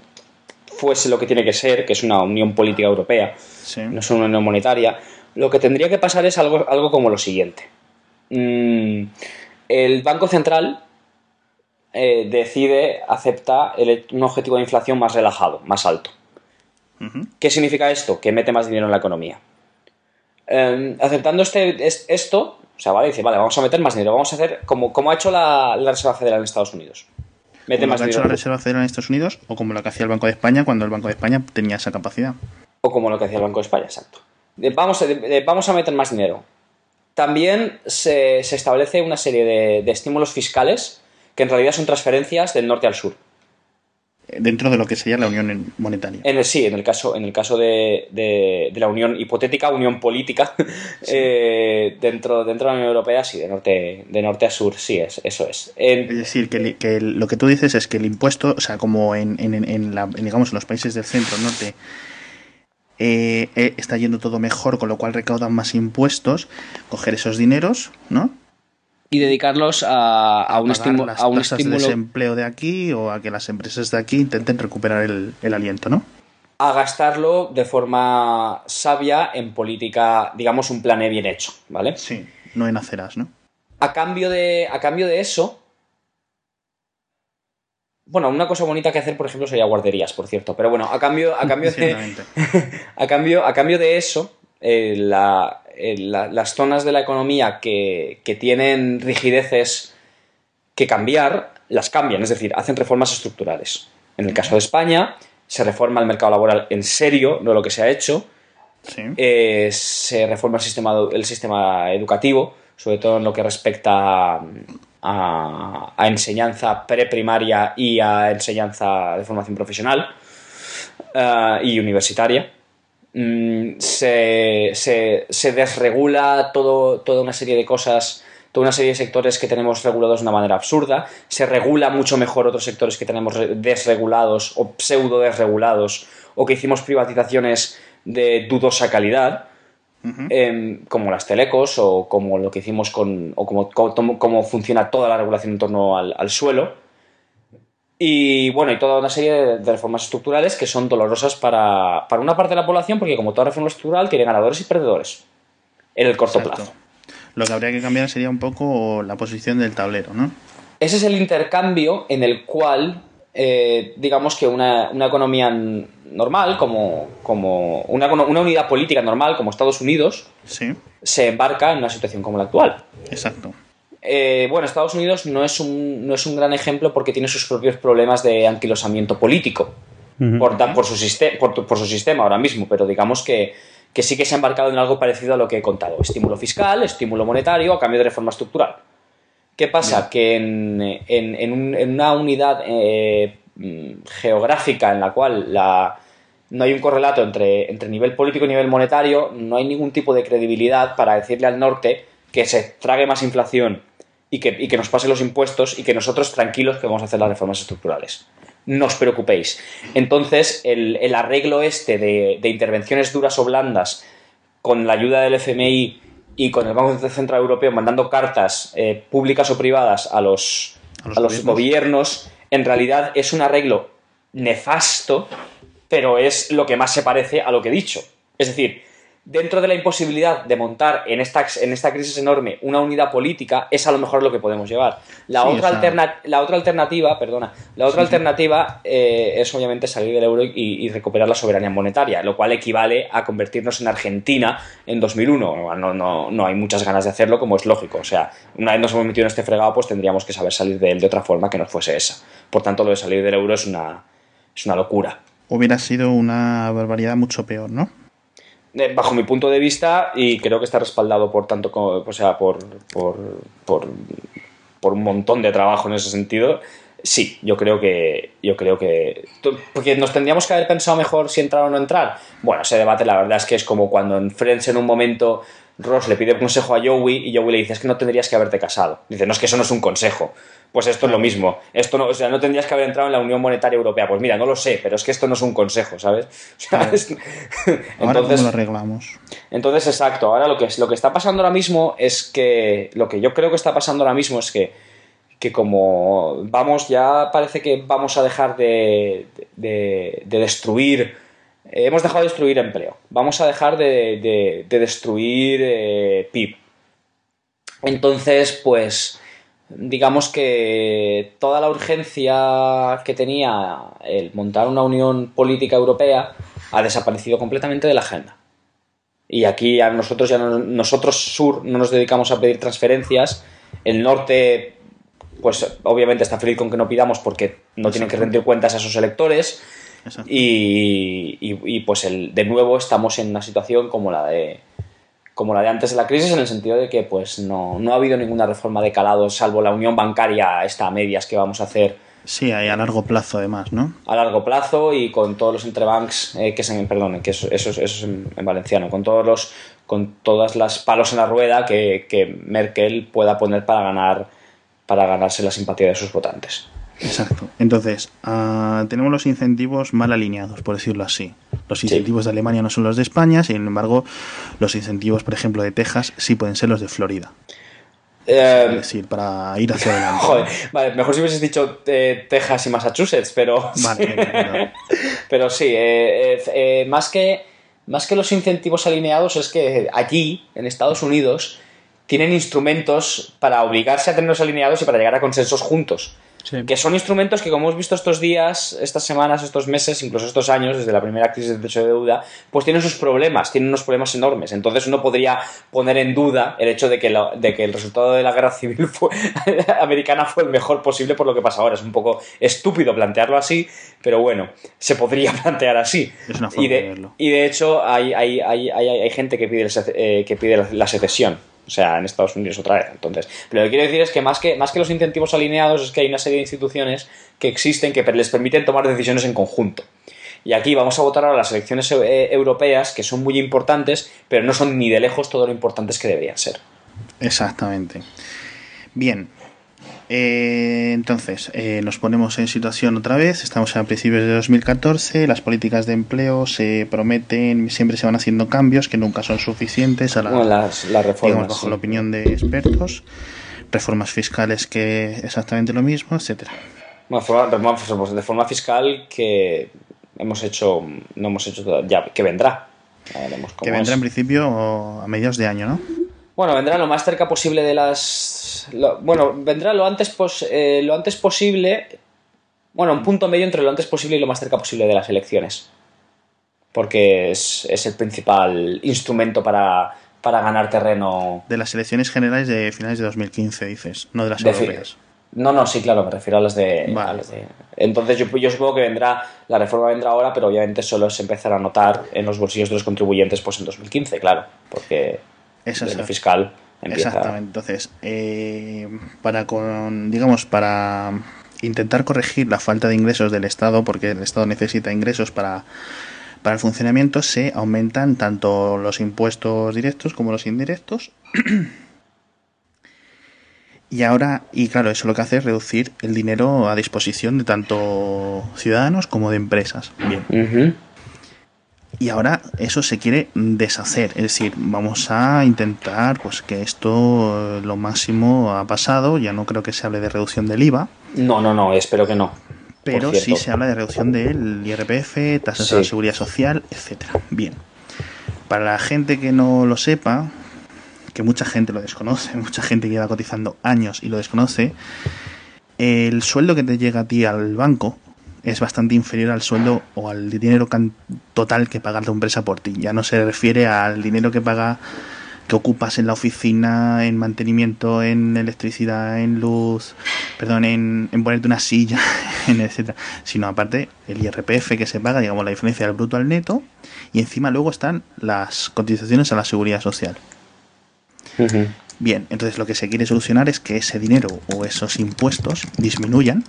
fuese lo que tiene que ser, que es una unión política europea, Sí. no es una unión monetaria, lo que tendría que pasar es algo, algo como lo siguiente. Mm, el Banco Central eh, decide, acepta el- un objetivo de inflación más relajado, más alto. ¿Qué significa esto? Que mete más dinero en la economía. Eh, aceptando este, es- esto, o sea, vale, dice, vale, vamos a meter más dinero, vamos a hacer como, como ha hecho la, la Reserva Federal en Estados Unidos. Mete Como lo más que ha hecho dinero. la Reserva Federal en Estados Unidos o como lo que hacía el Banco de España cuando el Banco de España tenía esa capacidad. O como lo que hacía el Banco de España, exacto. Vamos, a- vamos a meter más dinero. También se, se establece una serie de, de estímulos fiscales que en realidad son transferencias del norte al sur. Dentro de lo que sería la Unión Monetaria. En el, sí, en el caso, en el caso de, de- de la unión hipotética, unión política, eh, dentro, dentro de la Unión Europea, sí, de norte, de norte a sur, sí, es, eso es. En- Es decir, que, lo que tú dices es que el impuesto, o sea, como en, en, en la, digamos, en los países del centro, norte, eh, eh, está yendo todo mejor, con lo cual recaudan más impuestos, coger esos dineros, ¿no? Y dedicarlos a, a un, estímulo, las a un tasas de estímulo desempleo de aquí o a que las empresas de aquí intenten recuperar el, el aliento, ¿no? a gastarlo de forma sabia en política, digamos, un plané bien hecho, ¿vale? Sí, no en aceras, ¿no? A cambio de, a cambio de eso. Bueno, una cosa bonita que hacer, por ejemplo, sería guarderías, por cierto. Pero bueno, a cambio, a cambio de. A cambio, a cambio de eso, eh, la- eh, la- las zonas de la economía que, que tienen rigideces que cambiar, las cambian, es decir, hacen reformas estructurales. En el caso de España, se reforma el mercado laboral en serio, no lo que se ha hecho, Sí. eh, se reforma el sistema, el sistema educativo, sobre todo en lo que respecta a, a enseñanza preprimaria y a enseñanza de formación profesional eh, y universitaria. Mm, se, se- se desregula todo, toda una serie de cosas, toda una serie de sectores que tenemos regulados de una manera absurda. Se regula mucho mejor otros sectores que tenemos re- desregulados o pseudo desregulados o que hicimos privatizaciones de dudosa calidad. Em, como las telecos o como lo que hicimos con o como, como, como funciona toda la regulación en torno al, al suelo y bueno y toda una serie de, de reformas estructurales que son dolorosas para, para una parte de la población porque como toda reforma estructural tiene ganadores y perdedores en el corto Exacto. plazo Lo que habría que cambiar sería un poco la posición del tablero, ¿no? ese es el intercambio en el cual eh, digamos que una, economía normal, como, como una, unidad política normal, como Estados Unidos, se embarca en una situación como la actual. Exacto. Eh, bueno, Estados Unidos no es, un, no es un gran ejemplo porque tiene sus propios problemas de anquilosamiento político por, por, su por, su sistema ahora mismo, pero digamos que, que sí que se ha embarcado en algo parecido a lo que he contado. Estímulo fiscal, estímulo monetario a cambio de reforma estructural. ¿Qué pasa? Que en, una unidad eh, geográfica en la cual no hay un correlato entre, entre nivel político y nivel monetario, no hay ningún tipo de credibilidad para decirle al norte que se trague más inflación y que, y que nos pase los impuestos y que nosotros tranquilos que vamos a hacer las reformas estructurales no os preocupéis. Entonces, el, arreglo este de, intervenciones duras o blandas con la ayuda del FMI y con el Banco Central Europeo mandando cartas eh, públicas o privadas a los, a los, gobiernos, en realidad es un arreglo nefasto, pero es lo que más se parece a lo que he dicho. Es decir, dentro de la imposibilidad de montar en esta, en esta crisis enorme una unidad política, es a lo mejor lo que podemos llevar. La, otra, la otra alternativa, perdona, la otra alternativa eh, es obviamente salir del euro y, recuperar la soberanía monetaria, lo cual equivale a convertirnos en Argentina en 2001. No, no, no hay muchas ganas de hacerlo, como es lógico. O sea, una vez nos hemos metido en este fregado, pues tendríamos que saber salir de él de otra forma que no fuese esa. Por tanto, lo de salir del euro es una, es una locura. Hubiera sido una barbaridad mucho peor, ¿no? Eh, bajo mi punto de vista, y creo que está respaldado por tanto o sea, por, por, por, un montón de trabajo en ese sentido, sí, yo creo que. Yo creo que. Porque nos tendríamos que haber pensado mejor si entrar o no entrar. Bueno, ese debate, la verdad es que es como cuando en Friends en un momento Ross le pide consejo a Joey y Joey le dice: Es que no tendrías que haberte casado. Dice: No, es que eso no es un consejo. Pues esto es lo mismo. Esto no, o sea, no tendrías que haber entrado en la Unión Monetaria Europea. Pues mira, no lo sé, pero es que esto no es un consejo, ¿sabes? entonces, ahora cómo lo arreglamos. Entonces, exacto. Ahora lo que, lo que está pasando ahora mismo es que. Lo que yo creo que está pasando ahora mismo es que. Que como vamos, ya parece que vamos a dejar de, de, destruir. Hemos dejado de destruir empleo. Vamos a dejar de, destruir eh, PIB. Entonces, pues digamos que toda la urgencia que tenía el montar una unión política europea ha desaparecido completamente de la agenda. Y aquí a nosotros ya nosotros sur no nos dedicamos a pedir transferencias. El norte, pues obviamente está feliz con que no pidamos porque no tienen que rendir cuentas a sus electores. Y, y, pues el, de nuevo estamos en una situación como la de como la de antes de la crisis, en el sentido de que pues no, no ha habido ninguna reforma de calado, salvo la unión bancaria esta a medias que vamos a hacer. Sí, a largo plazo además, ¿no? A largo plazo y con todos los entrebanks, eh, que se, perdón, que eso, eso, es en, valenciano, con todos los, con todas las palos en la rueda que, que Merkel pueda poner para ganar, para ganarse la simpatía de sus votantes. Exacto. Entonces, ah, tenemos los incentivos mal alineados, por decirlo así. Los incentivos de Alemania no son los de España, sin embargo, los incentivos, por ejemplo, de Texas sí pueden ser los de Florida. Eh, es decir, para ir hacia adelante. Joder, vale, mejor si hubieses dicho eh, Texas y Massachusetts, pero. Vale, pero sí, eh, más, que, más que los incentivos alineados, es que allí, en Estados Unidos, tienen instrumentos para obligarse a tenerlos alineados y para llegar a consensos juntos. Que son instrumentos que, como hemos visto estos días, estas semanas, estos meses, incluso estos años, desde la primera crisis de techo de deuda, pues tienen sus problemas, tienen unos problemas enormes. Entonces uno podría poner en duda el hecho de que, de que el resultado de la guerra civil americana fue el mejor posible por lo que pasa ahora. Es un poco estúpido plantearlo así, pero bueno, se podría plantear así. Es una forma y, de, y de hecho hay, hay, hay, hay gente que pide, eh, que pide la secesión o sea, en Estados Unidos otra vez. Entonces, pero lo que quiero decir es que más que, más que los incentivos alineados es que hay una serie de instituciones que existen que les permiten tomar decisiones en conjunto. Y aquí vamos a votar ahora las elecciones eh, europeas, que son muy importantes, pero no son ni de lejos todo lo importantes que deberían ser. Exactamente. Bien, eh, entonces, eh, nos ponemos en situación otra vez, estamos a principios de 2014, las políticas de empleo se prometen, siempre se van haciendo cambios que nunca son suficientes a la, las, reformas, bajo la opinión de expertos, reformas fiscales que exactamente lo mismo, etcétera. Bueno, de forma fiscal que hemos hecho, no hemos hecho ya, que vendrá. que vendrá en principio a mediados de año, ¿no? Bueno, vendrá lo más cerca posible de las. bueno, vendrá lo antes, pos, eh, lo antes posible, Bueno, un punto medio entre lo antes posible y lo más cerca posible de las elecciones. Porque es, es el principal instrumento para, para ganar terreno. De las elecciones generales de finales de 2015, dices, no de las De europeas. No, no, sí, claro, me refiero a las de. Vale. a las de- Entonces yo, yo supongo que vendrá, la reforma vendrá ahora, pero obviamente solo se empezará a notar en los bolsillos de los contribuyentes pues en 2015, claro, porque Eso es fiscal empieza. Exactamente. Entonces, eh, para con, digamos, para intentar corregir la falta de ingresos del Estado, porque el Estado necesita ingresos para, para el funcionamiento, se aumentan tanto los impuestos directos como los indirectos. Y ahora, y claro, eso lo que hace es reducir el dinero a disposición de tanto ciudadanos como de empresas. Bien. Ujú. Y ahora eso se quiere deshacer, es decir, vamos a intentar pues que esto eh, lo máximo ha pasado, ya no creo que se hable de reducción del IVA, No, no, no, espero que no. pero sí se habla de reducción del IRPF, tasas Sí. de seguridad social, etcétera. Bien. Para la gente que no lo sepa, que mucha gente lo desconoce, mucha gente lleva cotizando años y lo desconoce, el sueldo que te llega a ti al banco es bastante inferior al sueldo o al dinero total que paga la empresa por ti. Ya no se refiere al dinero que paga que ocupas en la oficina, en mantenimiento, en electricidad, en luz, perdón, en, en ponerte una silla, en etcétera, sino aparte el IRPF que se paga, digamos la diferencia del bruto al neto, y encima luego están las cotizaciones a la seguridad social. Bien, entonces lo que se quiere solucionar es que ese dinero o esos impuestos disminuyan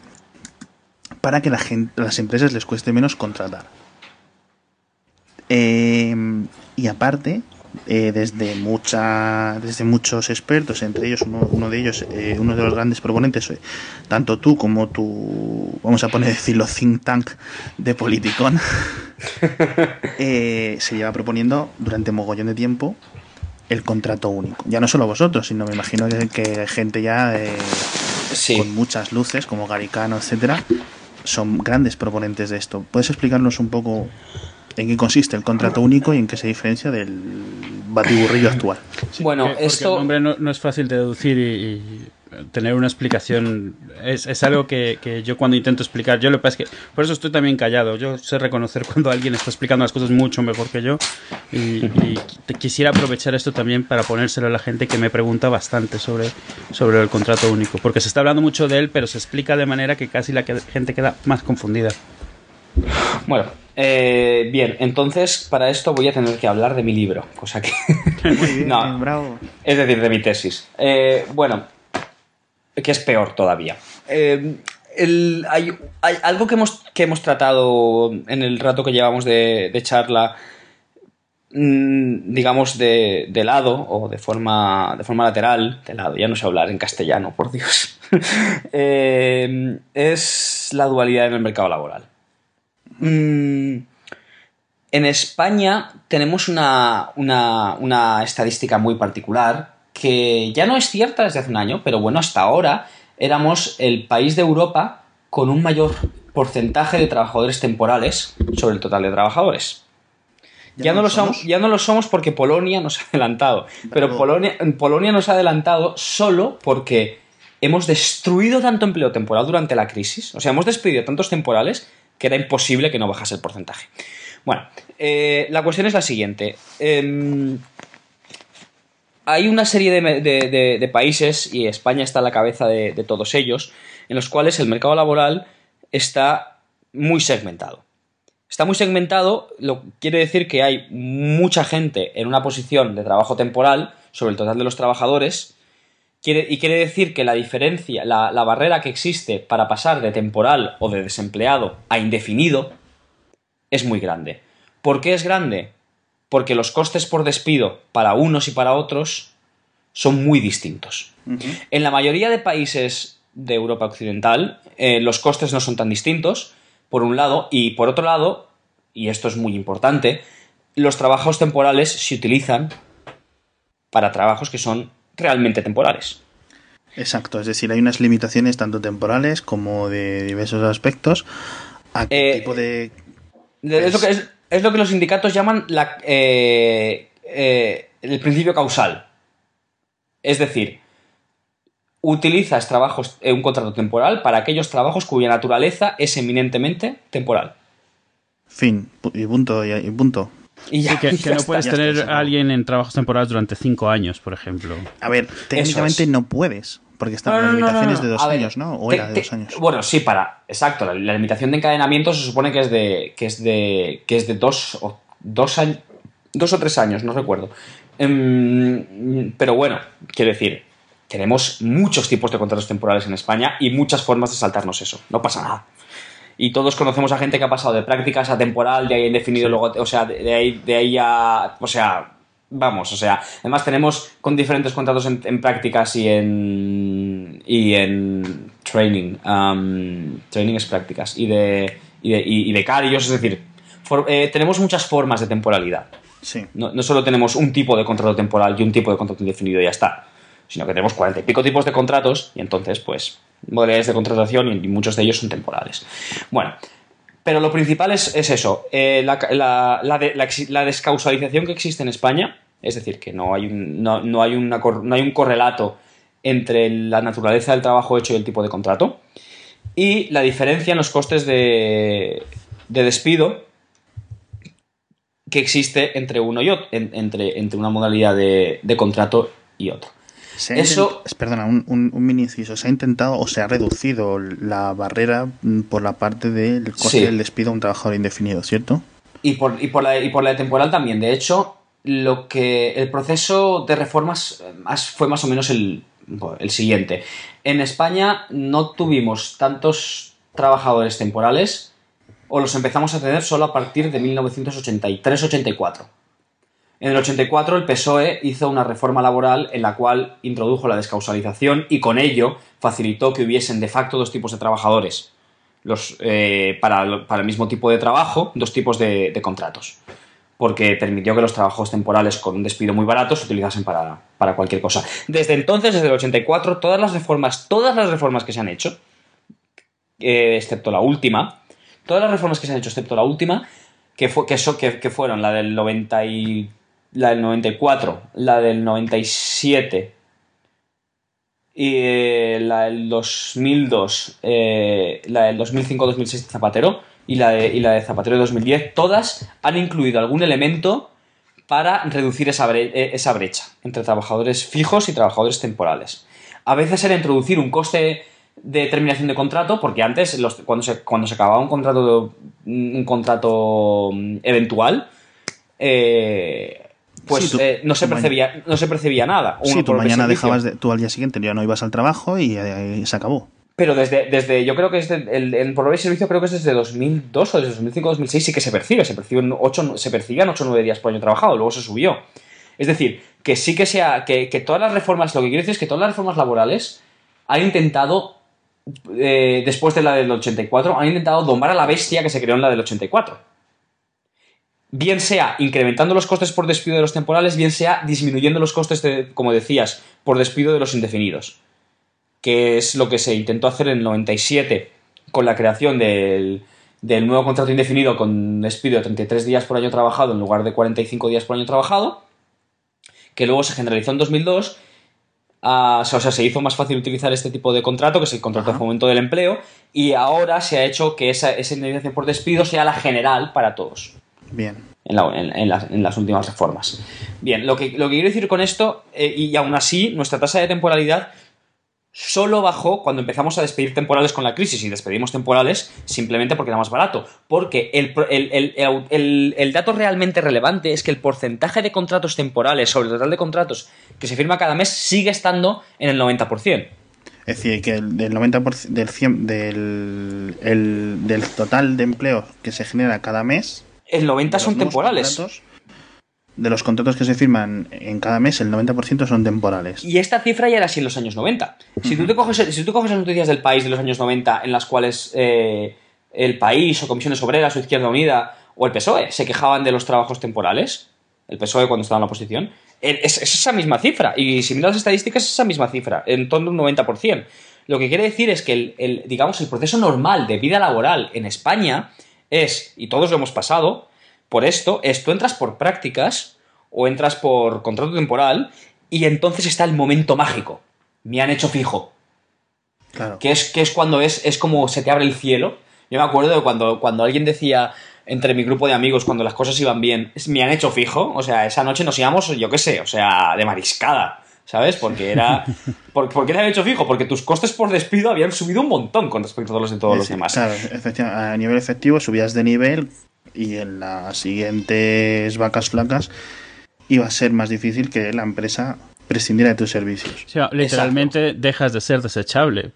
para que la gente, las empresas les cueste menos contratar. Eh, y aparte, eh, desde mucha, desde muchos expertos, entre ellos uno, uno de ellos, eh, uno de los grandes proponentes, eh, tanto tú como tu, vamos a poner decirlo, think tank de Politicón, se lleva proponiendo durante mogollón de tiempo el contrato único. Ya no solo vosotros, sino me imagino que, que gente ya Sí. con muchas luces, como Garicano, etcétera, son grandes proponentes de esto. ¿Puedes explicarnos un poco en qué consiste el contrato único y en qué se diferencia del batiburrillo actual? Bueno, Porque- porque esto- el nombre no, no es fácil de deducir y, y tener una explicación es, es algo que, que yo cuando intento explicar, yo lo que pasa es que por eso estoy también callado. Yo sé reconocer cuando alguien está explicando las cosas mucho mejor que yo y, y te- quisiera aprovechar esto también para ponérselo a la gente que me pregunta bastante sobre, sobre el contrato único, porque se está hablando mucho de él, pero se explica de manera que casi la que- gente queda más confundida. Bueno, eh, bien, entonces para esto voy a tener que hablar de mi libro, cosa que... Muy bien, No. bravo. Es decir, de mi tesis. Eh, bueno, que es peor todavía. Eh, hay, algo que hemos, que hemos tratado en el rato que llevamos de, de charla, mm, digamos, de, de lado o de forma, de forma lateral, de lado, ya no sé hablar en castellano, por Dios, Eh, es la dualidad en el mercado laboral. Mm, en España tenemos una, una- una estadística muy particular que ya no es cierta desde hace un año, pero bueno, hasta ahora éramos el país de Europa con un mayor porcentaje de trabajadores temporales sobre el total de trabajadores. Ya, no, lo somos, ya no lo somos porque Polonia nos ha adelantado, pero. Polonia, Polonia nos ha adelantado solo porque hemos destruido tanto empleo temporal durante la crisis, o sea, hemos despedido tantos temporales que era imposible que no bajase el porcentaje. Bueno, eh, la cuestión es la siguiente. Em, hay una serie de, países, y España está a la cabeza de, de todos ellos, en los cuales el mercado laboral está muy segmentado. Está muy segmentado, lo quiere decir que hay mucha gente en una posición de trabajo temporal sobre el total de los trabajadores, quiere- y quiere decir que la diferencia, la, la barrera que existe para pasar de temporal o de desempleado a indefinido es muy grande. ¿Por qué es grande? Porque los costes por despido para unos y para otros son muy distintos. En la mayoría de países de Europa Occidental, eh, los costes no son tan distintos, por un lado, y por otro lado, y esto es muy importante, los trabajos temporales se utilizan para trabajos que son realmente temporales. Exacto, es decir, hay unas limitaciones tanto temporales como de diversos aspectos a qué Eh, tipo de... Es lo que, es, es lo que los sindicatos llaman la, eh, eh, el principio causal. Es decir, utilizas trabajos, eh, un contrato temporal para aquellos trabajos cuya naturaleza es eminentemente temporal. Fin, y punto, y punto. Y ya, que, no puedes tener a alguien en trabajos temporales durante cinco años, por ejemplo. A ver, técnicamente no puedes, porque están las limitaciones de dos años, ¿no? O era de dos años. Bueno, sí, para. Exacto, la, limitación de encadenamiento se supone que es de. que es de. que es de dos o dos años. Dos o tres años, no recuerdo. Em, pero bueno, quiero decir, tenemos muchos tipos de contratos temporales en España y muchas formas de saltarnos eso. No pasa nada y todos conocemos a gente que ha pasado de prácticas a temporal, de ahí indefinido, luego, o sea, de, ahí, de ahí a, o sea, vamos, o sea, además tenemos con diferentes contratos en, prácticas y en, y en training, um, training es prácticas, y de, y de, y, becarios, es decir, eh, tenemos muchas formas de temporalidad. Sí. No, no solo tenemos un tipo de contrato temporal y un tipo de contrato indefinido y ya está, sino que tenemos cuarenta y pico tipos de contratos y entonces, pues, modalidades de contratación y muchos de ellos son temporales. Bueno, pero lo principal es, eso, eh, la, descausalización que existe en España, es decir, que no hay un, no, hay una, no hay un correlato entre la naturaleza del trabajo hecho y el tipo de contrato, y la diferencia en los costes de, despido que existe entre uno y otro, entre, entre una modalidad de, de contrato y otro. Eso... Perdona, un, un, mini inciso. Se ha intentado o se ha reducido la barrera mm, por la parte del coste del despido a un trabajador indefinido, ¿cierto? Y por, y por, la, y por la de temporal también. De hecho, lo que el proceso de reformas eh, fue más o menos el, siguiente. En España no tuvimos tantos trabajadores temporales o los empezamos a tener solo a partir de 1983-84. En el 84 el PSOE hizo una reforma laboral en la cual introdujo la descausalización y con ello facilitó que hubiesen de facto dos tipos de trabajadores. Los, eh, para, el mismo tipo de trabajo, dos tipos de, contratos. Porque permitió que los trabajos temporales con un despido muy barato se utilizasen para, cualquier cosa. Desde entonces, desde el 84, todas las reformas, todas las reformas que se han hecho, eh, excepto la última, todas las reformas que se han hecho, excepto la última, que, fue, que, que fueron la del 90 la del 94, la del 97 y eh, la del 2002, eh, la del 2005-2006 Zapatero y la, de, y la de Zapatero de 2010, todas han incluido algún elemento para reducir esa, eh, esa brecha entre trabajadores fijos y trabajadores temporales. A veces era introducir un coste de terminación de contrato, porque antes, cuando, se, cuando se acababa un contrato, un contrato mm, eventual, eh, pues eh, no, se percibía, no se percibía nada. sí, tú mañana dejabas, de, tú al día siguiente ya no ibas al trabajo y se acabó. Pero desde, desde yo creo que es el, el por servicio creo que es desde 2002 o desde 2005-2006 sí que se percibe, se perciben 8, se percibían 8 o 9 días por año trabajado, luego se subió. Es decir, que sí que sea, que, que todas las reformas, lo que quiero decir es que todas las reformas laborales han intentado, eh, después de la del 84, han intentado domar a la bestia que se creó en la del 84 bien sea incrementando los costes por despido de los temporales, bien sea disminuyendo los costes, de, como decías, por despido de los indefinidos. Que es lo que se intentó hacer en el 97 con la creación del, nuevo contrato indefinido con despido de 33 días por año trabajado en lugar de 45 días por año trabajado, que luego se generalizó en 2002. Ah, o sea, se hizo más fácil utilizar este tipo de contrato, que es el contrato de fomento del empleo, y ahora se ha hecho que esa, esa indemnización por despido sea la general para todos. Bien. En, las, últimas reformas. Bien, lo que, lo que quiero decir con esto, eh, y aún así, nuestra tasa de temporalidad solo bajó cuando empezamos a despedir temporales con la crisis y despedimos temporales simplemente porque era más barato. Porque el, el, dato realmente relevante es que el porcentaje de contratos temporales sobre el total de contratos que se firma cada mes sigue estando en el 90%. Es decir, que el, 90% del, del, el, del total de empleo que se genera cada mes el 90 son temporales. De los contratos que se firman en cada mes, el 90% son temporales. Y esta cifra ya era así en los años 90. Si, tú, te coges, si tú coges las noticias del país de los años 90 en las cuales eh, el país o Comisiones Obreras o Izquierda Unida o el PSOE se quejaban de los trabajos temporales, el PSOE cuando estaba en la oposición, es, esa misma cifra. Y si miras las estadísticas, es esa misma cifra, en torno a un 90%. Lo que quiere decir es que el, digamos, el proceso normal de vida laboral en España es, y todos lo hemos pasado, por esto, es tú entras por prácticas o entras por contrato temporal y entonces está el momento mágico. Me han hecho fijo. que, es, que es cuando es, es como se te abre el cielo. Yo me acuerdo de cuando, cuando alguien decía entre mi grupo de amigos, cuando las cosas iban bien, me han hecho fijo, o sea, esa noche nos íbamos, yo qué sé, o sea, de mariscada. ¿Sabes? Porque era. ¿Por, qué te había hecho fijo? Porque tus costes por despido habían subido un montón con respecto a los de todos los demás. Claro, a nivel efectivo subías de nivel y en las siguientes vacas flacas iba a ser más difícil que la empresa prescindiera de tus servicios. O sea, literalmente dejas de ser desechable.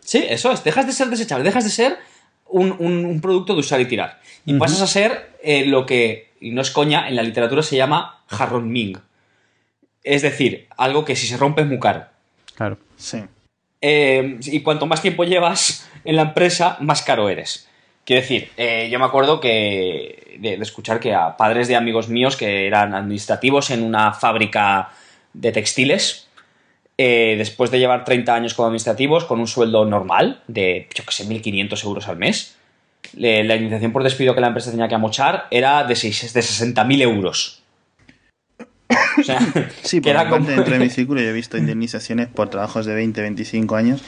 Sí, eso es, dejas de ser desechable, dejas de ser un, producto de usar y tirar. Y pasas a ser eh, lo que, y no es coña, en la literatura se llama jarrón Ming. Es decir, algo que si se rompe es muy caro. Claro. Sí. Eh, y cuanto más tiempo llevas en la empresa, más caro eres. Quiero decir, eh, yo me acuerdo que de, escuchar que a padres de amigos míos que eran administrativos en una fábrica de textiles, eh, después de llevar 30 años como administrativos, con un sueldo normal de, yo que sé, 1.500 euros al mes, la indemnización por despido que la empresa tenía que amochar era de, de 60.000 euros. O sea, sí, por era como... mi círculo yo he visto indemnizaciones por trabajos de 20, 25 años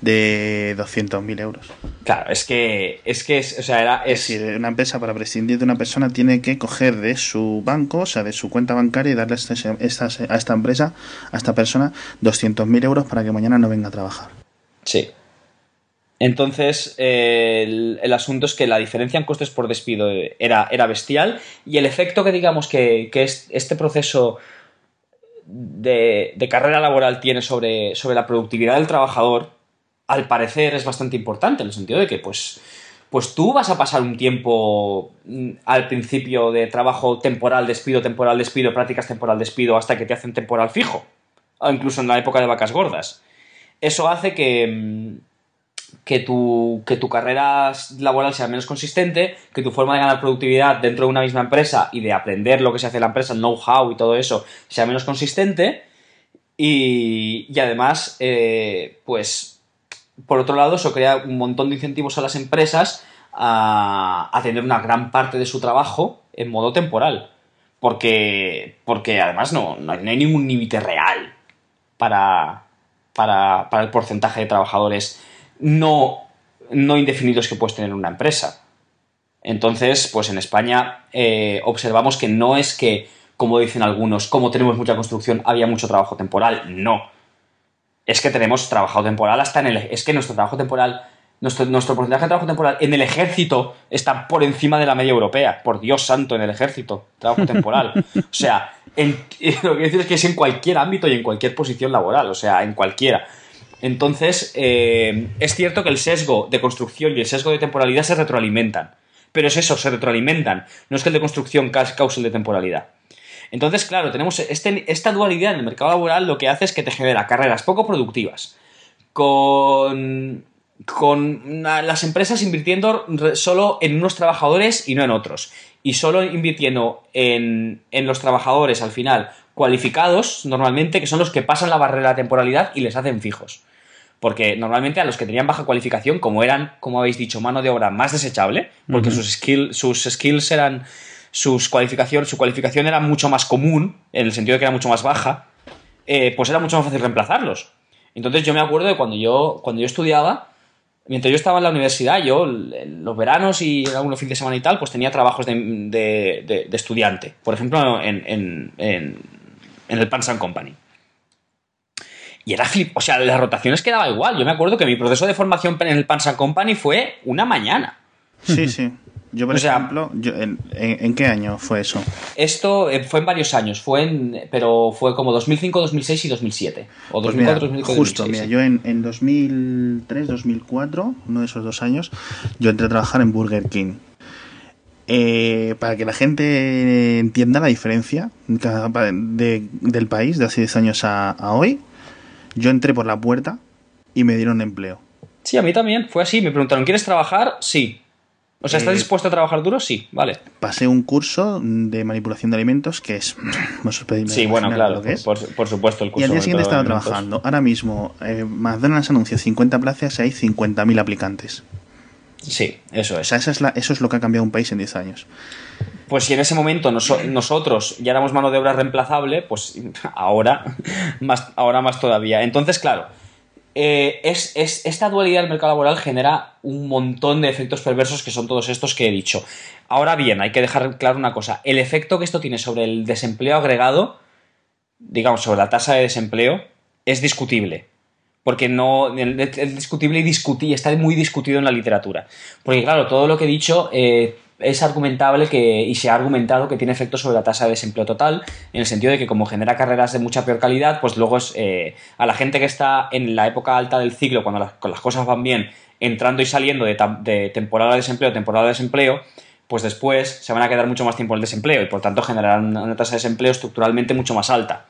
de 200.000 euros. Claro, es que, es que, es, o sea, era... Es... decir, una empresa para prescindir de una persona tiene que coger de su banco, o sea, de su cuenta bancaria y darle a esta, a esta empresa, a esta persona, 200.000 euros para que mañana no venga a trabajar. Sí. Entonces, el, asunto es que la diferencia en costes por despido era, era bestial y el efecto que digamos que, que este proceso de, de, carrera laboral tiene sobre, sobre la productividad del trabajador al parecer es bastante importante, en el sentido de que, pues, pues tú vas a pasar un tiempo mm, al principio de trabajo temporal, despido, temporal, despido, prácticas temporal, despido, hasta que te hacen temporal fijo, o incluso en la época de vacas gordas. Eso hace que, mm, que, tu, que tu carrera laboral sea menos consistente, que tu forma de ganar productividad dentro de una misma empresa y de aprender lo que se hace en la empresa, know-how y todo eso, sea menos consistente. Y, y además, eh, pues por otro lado, eso crea un montón de incentivos a las empresas a, tener una gran parte de su trabajo en modo temporal. Porque, porque además no, no, hay, ningún límite real para, para, el porcentaje de trabajadores no, no indefinidos que puedes tener una empresa. Entonces, pues en España eh, observamos que no es que, como dicen algunos, como tenemos mucha construcción, había mucho trabajo temporal. No es que tenemos trabajo temporal hasta en el... Es que nuestro trabajo temporal, nuestro, nuestro porcentaje de trabajo temporal en el ejército está por encima de la media europea. Por Dios santo, en el ejército, trabajo temporal. o sea, lo que decir es que es en cualquier ámbito y en cualquier posición laboral, o sea, en cualquiera. Entonces, eh, es cierto que el sesgo de construcción y el sesgo de temporalidad se retroalimentan. Pero es eso, se retroalimentan. No es que el de construcción cause el de temporalidad. Entonces, claro, tenemos este, esta dualidad en el mercado laboral lo que hace es que te genera carreras poco productivas, con, con las empresas invirtiendo solo en unos trabajadores y no en otros, y solo invirtiendo en, en los trabajadores al final cualificados, normalmente, que son los que pasan la barrera de temporalidad y les hacen fijos. Porque normalmente a los que tenían baja cualificación, como eran, como habéis dicho, mano de obra más desechable, porque sus, sus skills eran cualificación, su cualificación era mucho más común, en el sentido de que era mucho más baja, eh, pues era mucho más fácil reemplazarlos. Entonces yo me acuerdo de cuando yo, cuando yo estudiaba, mientras yo estaba en la universidad, yo los veranos y algunos fines de semana y tal, pues tenía trabajos de, estudiante. Por ejemplo, en, en, el Pansan Company. Y era flip, o sea, las rotaciones quedaba igual. Yo me acuerdo que mi proceso de formación en el Pansan Company fue una mañana. Sí, sí. Yo, por ejemplo, en, qué año fue eso? Esto eh, fue en varios años, fue en, pero fue como 2005, 2006 y 2007. O 2004, pues Justo, mira, yo en, en 2003, 2004, uno de esos dos años, yo entré a trabajar en Burger King. Eh, para que la gente entienda la diferencia del país de hace 10 años a, a hoy, yo entré por la puerta y me dieron empleo. Sí, a mí también, fue así. Me preguntaron, ¿quieres trabajar? Sí. O sea, ¿estás eh, dispuesto a trabajar duro? Sí, vale. Pasé un curso de manipulación de alimentos que es. sí, bueno, claro, por, supuesto, el curso. Y al día siguiente estaba trabajando. Ahora mismo, eh, McDonald's anuncia 50 plazas y hay 50.000 aplicantes. Sí, eso es. O sea, eso es, eso es lo que ha cambiado un país en 10 años. Pues si en ese momento nosotros ya éramos mano de obra reemplazable, pues ahora más, ahora más todavía. Entonces, claro, eh, es, es- esta dualidad del mercado laboral genera un montón de efectos perversos que son todos estos que he dicho. Ahora bien, hay que dejar claro una cosa. El efecto que esto tiene sobre el desempleo agregado, digamos, sobre la tasa de desempleo, es discutible. Porque no. Es discutible y está muy discutido en la literatura. Porque, claro, todo lo que he dicho eh, es argumentable que, y se ha argumentado que tiene efectos sobre la tasa de desempleo total, en el sentido de que, como genera carreras de mucha peor calidad, pues luego es eh, a la gente que está en la época alta del ciclo, cuando las, las cosas van bien, entrando y saliendo de, temporada de desempleo a temporada de desempleo, pues después se van a quedar mucho más tiempo en el desempleo y por tanto generarán una, una tasa de desempleo estructuralmente mucho más alta.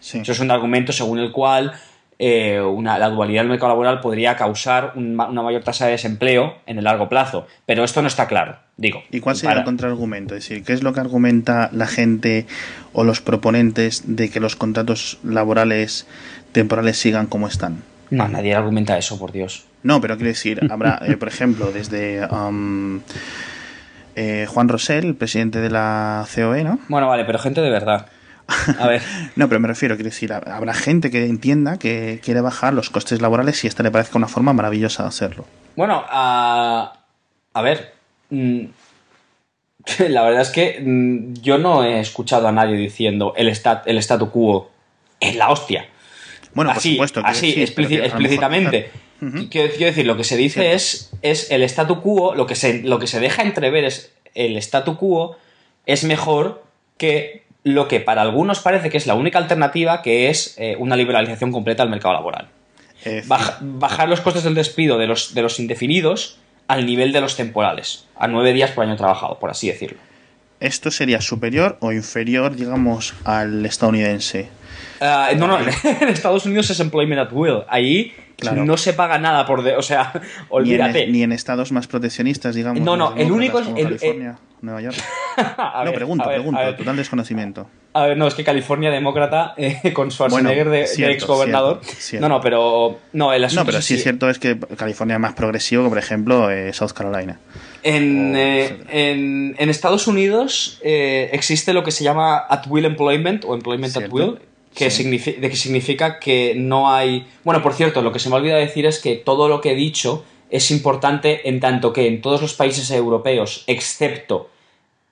Sí. Eso es un argumento según el cual eh, una- la dualidad del mercado laboral podría causar un una mayor tasa de desempleo en el largo plazo. Pero esto no está claro, digo. ¿Y cuál sería Para- el contraargumento? Es decir, ¿qué es lo que argumenta la gente o los proponentes de que los contratos laborales temporales sigan como están? No, nadie argumenta eso, por Dios. No, pero quiero decir, habrá, eh, por ejemplo, desde um, eh, Juan Rosell, el presidente de la COE, ¿no? Bueno, vale, pero gente de verdad. A ver. No, pero me refiero, quiero decir, hab- habrá gente que entienda que quiere bajar los costes laborales y esta le parezca una forma maravillosa de hacerlo. Bueno, a, a ver. Mm, La verdad es que mm, yo no he escuchado a nadie diciendo el, stat, el statu quo es la hostia. Bueno, por así, supuesto. que así sí, que explícitamente. Quiero, quiero decir, lo que se dice es, es el statu quo, lo que, se, lo que se deja entrever es el statu quo es mejor que lo que para algunos parece que es la única alternativa, que es eh, una liberalización completa del mercado laboral. Baja- bajar los costes del despido de los, de los indefinidos al nivel de los temporales, a nueve días por año trabajado, por así decirlo. ¿Esto sería superior o inferior, digamos, al estadounidense? Ah, no, no, en Estados Unidos es employment at will. Ahí Claro. no se paga nada por... De, o sea, Ni en, olvídate. ni en estados más proteccionistas, digamos. No, no, el único es- el- California, Nueva York. No, ver, pregunto, ver, pregunto, total desconocimiento. A ver, no, es que California demócrata eh, con Schwarzenegger Bueno, de, cierto, ex gobernador. cierto, cierto. No, no, pero. No, el asunto No, pero sí es cierto es que California es más progresivo que, por ejemplo, eh, South Carolina. En, o eh, en, en Estados Unidos existe lo que se llama at will employment o employment at will, que, Sí. signifi- de que significa que no hay... Bueno, por cierto, lo que se me olvida decir es que todo lo que he dicho es importante en tanto que en todos los países europeos, excepto...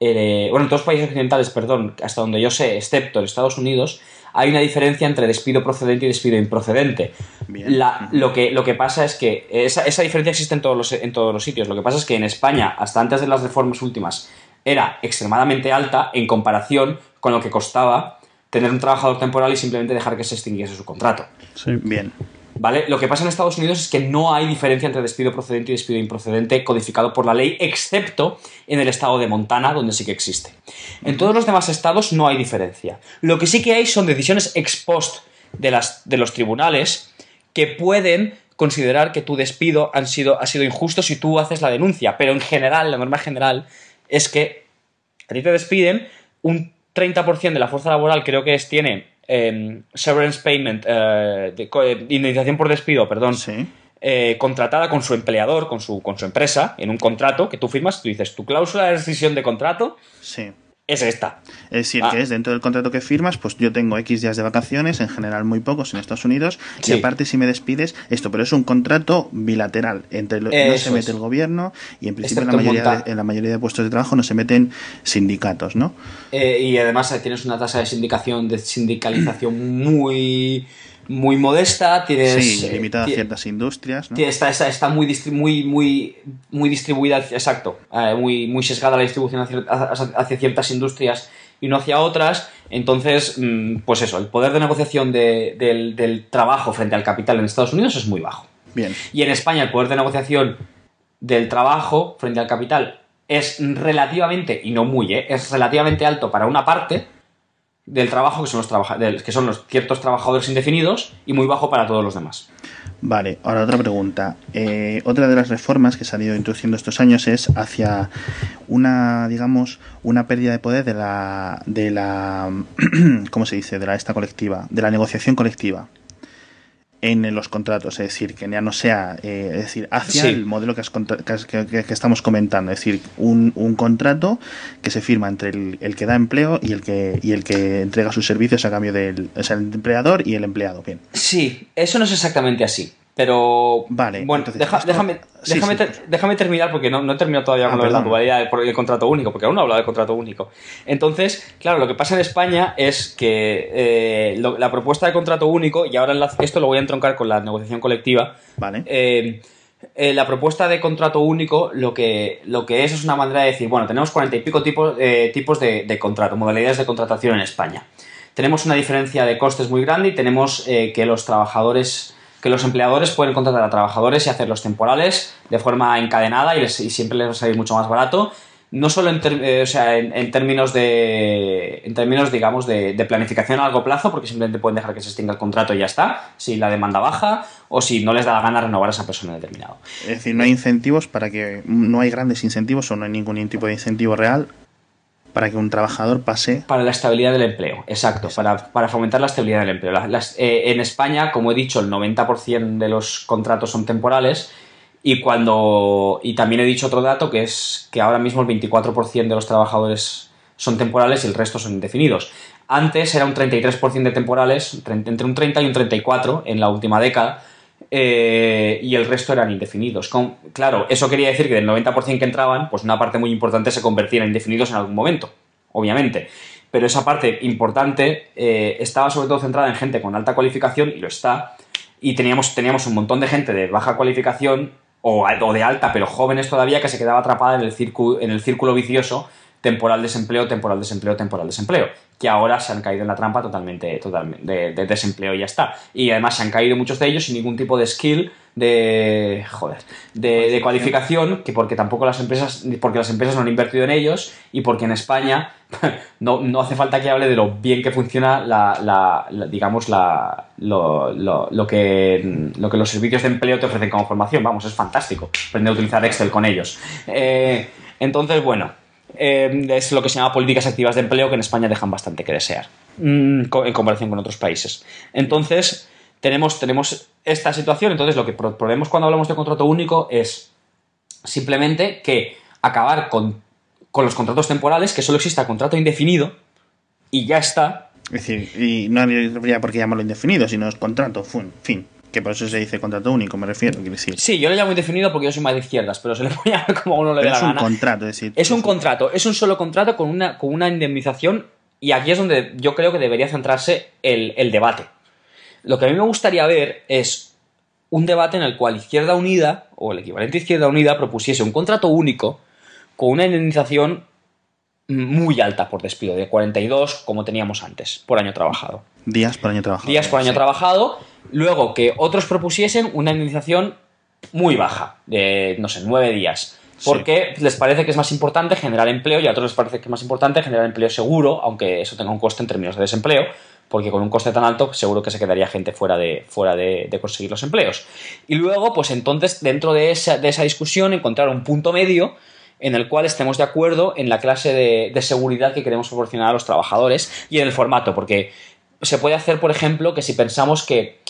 eh, bueno, en todos los países occidentales, perdón, hasta donde yo sé, excepto en Estados Unidos, hay una diferencia entre despido procedente y despido improcedente. Bien. La- lo, que, lo que pasa es que esa, esa diferencia existe en todos, los, en todos los sitios. Lo que pasa es que en España, hasta antes de las reformas últimas, era extremadamente alta en comparación con lo que costaba tener un trabajador temporal y simplemente dejar que se extinguiese su contrato. Sí. Bien. ¿Vale? Lo que pasa en Estados Unidos es que no hay diferencia entre despido procedente y despido improcedente codificado por la ley, excepto en el estado de Montana, donde sí que existe. En todos los demás estados no hay diferencia. Lo que sí que hay son decisiones ex post de, las, de los tribunales que pueden considerar que tu despido han sido, ha sido injusto si tú haces la denuncia, pero en general, la norma general es que a ti te despiden, un 30% de la fuerza laboral creo que es, tiene eh, severance payment, eh, de eh, indemnización por despido, perdón, Sí. eh, contratada con su empleador, con su, con su empresa, en un contrato que tú firmas, tú dices, tu cláusula de rescisión de contrato Sí. Es esta. Es decir, Ah. que es dentro del contrato que firmas, pues yo tengo X días de vacaciones, en general muy pocos en Estados Unidos, Sí. y aparte si me despides, esto, pero es un contrato bilateral, entre lo- no se mete es. el gobierno y en principio en la, mayoría de, en la mayoría de puestos de trabajo no se meten sindicatos, ¿no? Eh, y además eh, tienes una tasa de sindicación, de sindicalización muy, muy modesta, tienes... Sí, eh, limitada a ciertas industrias, Está, está, está muy, muy, muy, muy distribuida, exacto, eh, muy, muy sesgada la distribución hacia, hacia- ciertas industrias y no hacia otras. Entonces, mm, pues eso, el poder de negociación de- del, del trabajo frente al capital en Estados Unidos es muy bajo. Bien. Y en España el poder de negociación del trabajo frente al capital es relativamente, y no muy, ¿eh? es relativamente alto para una parte del trabajo que son los, trabaja- del- que son los ciertos trabajadores indefinidos y muy bajo para todos los demás. Vale, ahora otra pregunta. Eh, otra de las reformas que se han ido introduciendo estos años es hacia una, digamos, una pérdida de poder de la, de la, ¿cómo se dice? De la esta colectiva, de la negociación colectiva en los contratos, es decir, que ya no sea, eh, es decir, hacia Sí. el modelo que, has que que- que- que estamos comentando, es decir, un, un contrato que se firma entre el, el que da empleo y el que y el que entrega sus servicios a cambio del, o sea, el empleador y el empleado, bien. Sí, eso no es exactamente así. Pero. Vale, Bueno, entonces, deja- esto- déjame, sí, déjame, sí, ter- déjame terminar porque no, no he terminado todavía Ah, con de la perdón. dualidad del, del contrato único, porque aún no he hablado del contrato único. Entonces, claro, lo que pasa en España es que eh, lo- la propuesta de contrato único, y ahora enlace- esto lo voy a entroncar con la negociación colectiva, Vale. eh, eh, la propuesta de contrato único lo que, lo que es es una manera de decir, bueno, tenemos cuarenta y pico tipos, eh, tipos de, de contrato, modalidades de contratación en España. Tenemos una diferencia de costes muy grande y tenemos que los trabajadores, que los empleadores pueden contratar a trabajadores y hacerlos temporales de forma encadenada y, les- y siempre les va a salir mucho más barato. No solo en, eh, o sea, en, en términos de. En términos, digamos, de, de planificación a largo plazo, porque simplemente pueden dejar que se extinga el contrato y ya está, si la demanda baja, o si no les da la gana renovar a esa persona determinado. Es decir, no hay incentivos para que. No hay grandes incentivos o no hay ningún tipo de incentivo real para que un trabajador pase. Para la estabilidad del empleo, exacto, Para, para fomentar la estabilidad del empleo. Las- eh, en España, como he dicho, el 90% de los contratos son temporales y cuando y también he dicho otro dato que es que ahora mismo el 24% de los trabajadores son temporales y el resto son indefinidos. Antes era un 33% de temporales, tre- entre un 30 y un 34 en la última década, eh, y el resto eran indefinidos. Claro, eso quería decir que del 90% que entraban, pues una parte muy importante se convertía en indefinidos en algún momento, obviamente. Pero esa parte importante eh, estaba sobre todo centrada en gente con alta cualificación, y lo está, y teníamos, teníamos un montón de gente de baja cualificación o, o de alta, pero jóvenes todavía, que se quedaba atrapada en el, en el círculo vicioso temporal desempleo, temporal desempleo, temporal desempleo, que ahora se han caído en la trampa totalmente, totalmente de, de desempleo y ya está. Y además se han caído muchos de ellos sin ningún tipo de skill, de joder, de, de cualificación, que porque tampoco las empresas, porque las empresas no han invertido en ellos y porque en España no, no hace falta que hable de lo bien que funciona la, la- la- digamos la, lo, lo- lo que, lo que los servicios de empleo te ofrecen como formación. Vamos, es fantástico aprender a utilizar Excel con ellos. Eh, entonces, bueno, eh, es lo que se llama políticas activas de empleo que en España dejan bastante que desear mm, en comparación con otros países. Entonces, tenemos, tenemos esta situación. Entonces, lo que pro- proponemos cuando hablamos de contrato único es simplemente que acabar con, con los contratos temporales, que solo exista contrato indefinido y ya está. Es decir, y no habría por qué llamarlo indefinido, sino es contrato, fin. Que por eso se dice contrato único, me refiero, quiero decir. Sí, yo lo llamo indefinido porque yo soy más de izquierdas, pero se le puede llamar como a uno le Pero la es un gana. contrato, es decir. Es un contrato, es un solo contrato con una, con una indemnización y aquí es donde yo creo que debería centrarse el, el debate. Lo que a mí me gustaría ver es un debate en el cual Izquierda Unida, o el equivalente a Izquierda Unida, propusiese un contrato único con una indemnización muy alta por despido, de 42 como teníamos antes, por año trabajado Días por año trabajado. días por año Sí. trabajado, luego que otros propusiesen una indemnización muy baja, de, no sé, nueve días. Porque les parece que es más importante generar empleo y a otros les parece que es más importante generar empleo seguro, aunque eso tenga un coste en términos de desempleo, porque con un coste tan alto seguro que se quedaría gente fuera de, fuera de, de conseguir los empleos. Y luego, pues entonces, dentro de esa, de esa discusión, encontrar un punto medio en el cual estemos de acuerdo en la clase de, de seguridad que queremos proporcionar a los trabajadores y en el formato, porque se puede hacer, por ejemplo, que si pensamos que,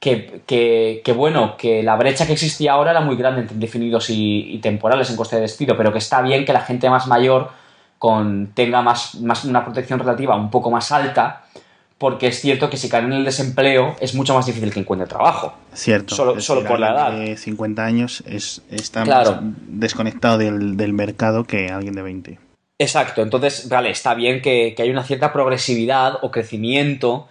que, que- que, bueno, que la brecha que existía ahora era muy grande entre indefinidos y, y temporales en coste de despido, pero que está bien que la gente más mayor con, tenga más, más una protección relativa un poco más alta, porque es cierto que si caen en el desempleo es mucho más difícil que encuentre trabajo. Cierto. Solo- solo por la edad. De 50 años es, está Claro. más desconectado del, del mercado que alguien de 20. Exacto, entonces, vale, está bien que, que hay una cierta progresividad o crecimiento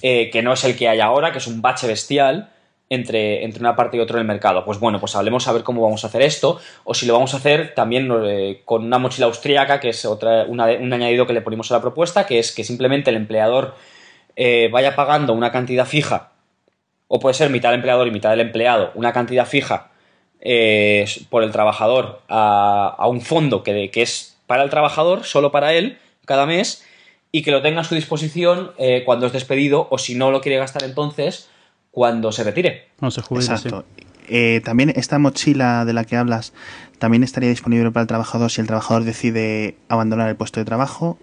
eh, que no es el que hay ahora, que es un bache bestial entre, entre una parte y otra del mercado. Pues bueno, pues hablemos a ver cómo vamos a hacer esto, o si lo vamos a hacer también eh, con una mochila austríaca, que es otra, una- un añadido que le ponemos a la propuesta, que es que simplemente el empleador eh, vaya pagando una cantidad fija, o puede ser mitad del empleador y mitad del empleado, una cantidad fija eh, por el trabajador a, a un fondo que, de- que es para el trabajador, solo para él, cada mes, y que lo tenga a su disposición eh, cuando es despedido, o si no lo quiere gastar entonces, cuando se retire. No se jubila, Exacto. Eh, también esta mochila de la que hablas también estaría disponible para el trabajador si el trabajador decide abandonar el puesto de trabajo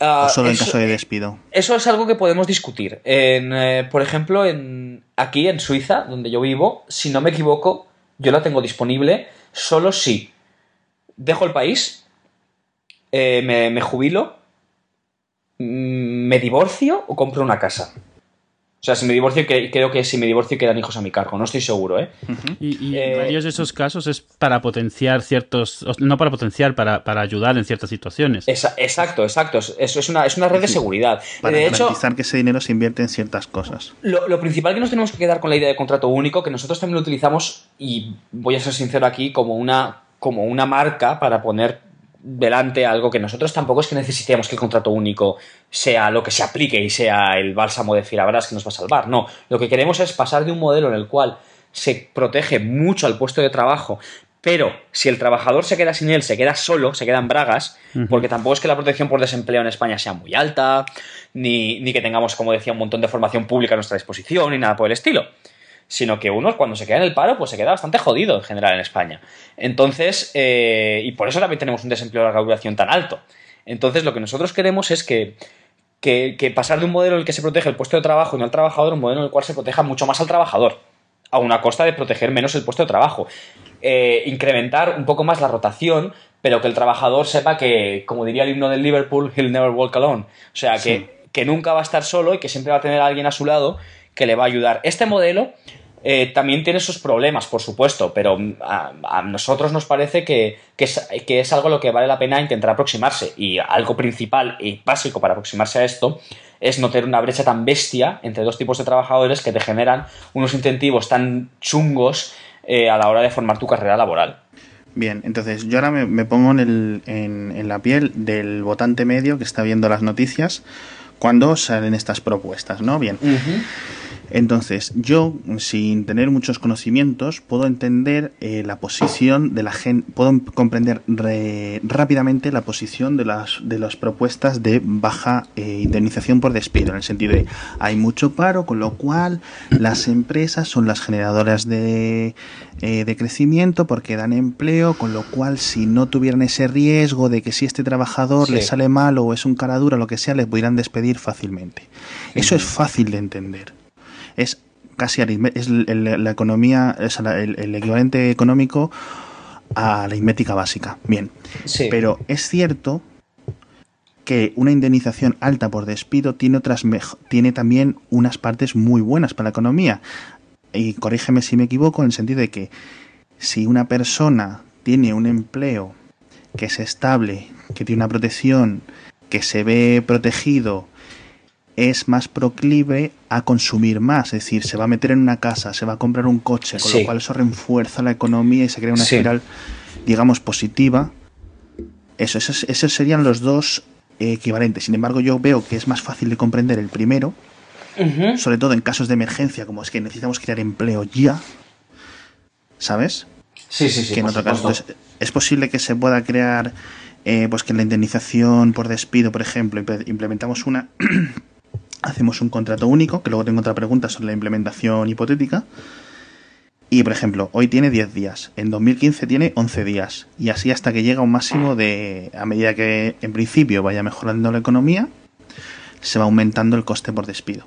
Ah, o solo en caso de despido. Eso es algo que podemos discutir. En, eh, por ejemplo, en, aquí en Suiza, donde yo vivo, si no me equivoco, yo la tengo disponible solo si dejo el país, eh, me, me jubilo, mm, me divorcio o compro una casa. O sea, si me divorcio, creo que si me divorcio quedan hijos a mi cargo, no estoy seguro, ¿eh? Y, en eh, varios de esos casos es para potenciar ciertos, no para potenciar, para, para ayudar en ciertas situaciones. exacto, exacto. Eso es una, es una red de seguridad. Para de garantizar que ese dinero se invierte en ciertas cosas. Lo, lo, principal que nos tenemos que quedar con la idea de contrato único, que nosotros también lo utilizamos, y voy a ser sincero aquí, como una, como una marca para poner delante algo que nosotros tampoco es que necesitemos que el contrato único sea lo que se aplique y sea el bálsamo de Firabras que nos va a salvar. No, lo que queremos es pasar de un modelo en el cual se protege mucho al puesto de trabajo, pero si el trabajador se queda sin él, se queda solo, se queda en bragas, porque tampoco es que la protección por desempleo en España sea muy alta, ni, ni que tengamos, como decía, un montón de formación pública a nuestra disposición, ni nada por el estilo sino que uno cuando se queda en el paro, pues se queda bastante jodido en general en España. Entonces, eh, y por eso también tenemos un desempleo de larga duración tan alto. Entonces, lo que nosotros queremos es que, que, pasar de un modelo en el que se protege el puesto de trabajo y no al trabajador a un modelo en el cual se proteja mucho más al trabajador, a una costa de proteger menos el puesto de trabajo. Eh, incrementar un poco más la rotación, pero que el trabajador sepa que, como diría el himno del Liverpool, he'll never walk alone. O sea, que, que nunca va a estar solo y que siempre va a tener a alguien a su lado que le va a ayudar. Este modelo eh, también tiene sus problemas, por supuesto, pero a, nosotros nos parece que, es, algo a lo que vale la pena intentar aproximarse. Y algo principal y básico para aproximarse a esto es no tener una brecha tan bestia entre dos tipos de trabajadores que te generan unos incentivos tan chungos eh, a la hora de formar tu carrera laboral. Bien, entonces yo ahora me, pongo en, la piel del votante medio que está viendo las noticias cuando salen estas propuestas, ¿no? Bien. Entonces, yo, sin tener muchos conocimientos, puedo entender eh, la posición de la gente, puedo comprender rápidamente la posición de las, de las propuestas de baja eh, indemnización por despido, en el sentido de hay mucho paro, con lo cual las empresas son las generadoras de, eh, de crecimiento porque dan empleo, con lo cual si no tuvieran ese riesgo de que si este trabajador le sale mal o es un cara dura, lo que sea, les pudieran despedir fácilmente. Eso es fácil de entender es casi es la economía, es el, equivalente económico a la aritmética básica. Bien, pero es cierto que una indemnización alta por despido tiene otras tiene también unas partes muy buenas para la economía. Y corrígeme si me equivoco en el sentido de que si una persona tiene un empleo que es estable, que tiene una protección, que se ve protegido, es más proclive a consumir más, es decir, se va a meter en una casa, se va a comprar un coche, con lo cual eso refuerza la economía y se crea una espiral, digamos, positiva. Eso, esos, serían los dos equivalentes. Sin embargo, yo veo que es más fácil de comprender el primero, sobre todo en casos de emergencia, como es que necesitamos crear empleo ya, ¿sabes? Sí, sí, sí. Que en otro caso, es posible que se pueda crear, eh, pues que la indemnización por despido, por ejemplo, implementamos una hacemos un contrato único, que luego tengo otra pregunta sobre la implementación hipotética. Y, por ejemplo, hoy tiene 10 días, en 2015 tiene 11 días, y así hasta que llega a un máximo de, a medida que en principio vaya mejorando la economía, se va aumentando el coste por despido.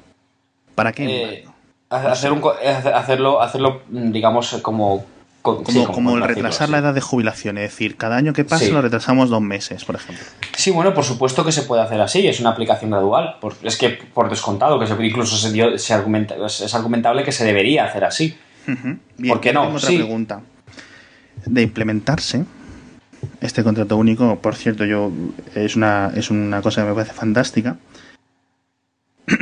¿Para qué? Eh, hacer un, hacerlo, hacerlo, digamos, como como, el retrasar la edad de jubilación, es decir, cada año que pasa lo retrasamos dos meses, por ejemplo. Sí, bueno, por supuesto que se puede hacer así, es una aplicación gradual. es que por descontado, que se, incluso se, se argumenta, es argumentable que se debería hacer así. ¿Por qué no? otra pregunta. De implementarse, este contrato único, por cierto, yo es una, es una cosa que me parece fantástica.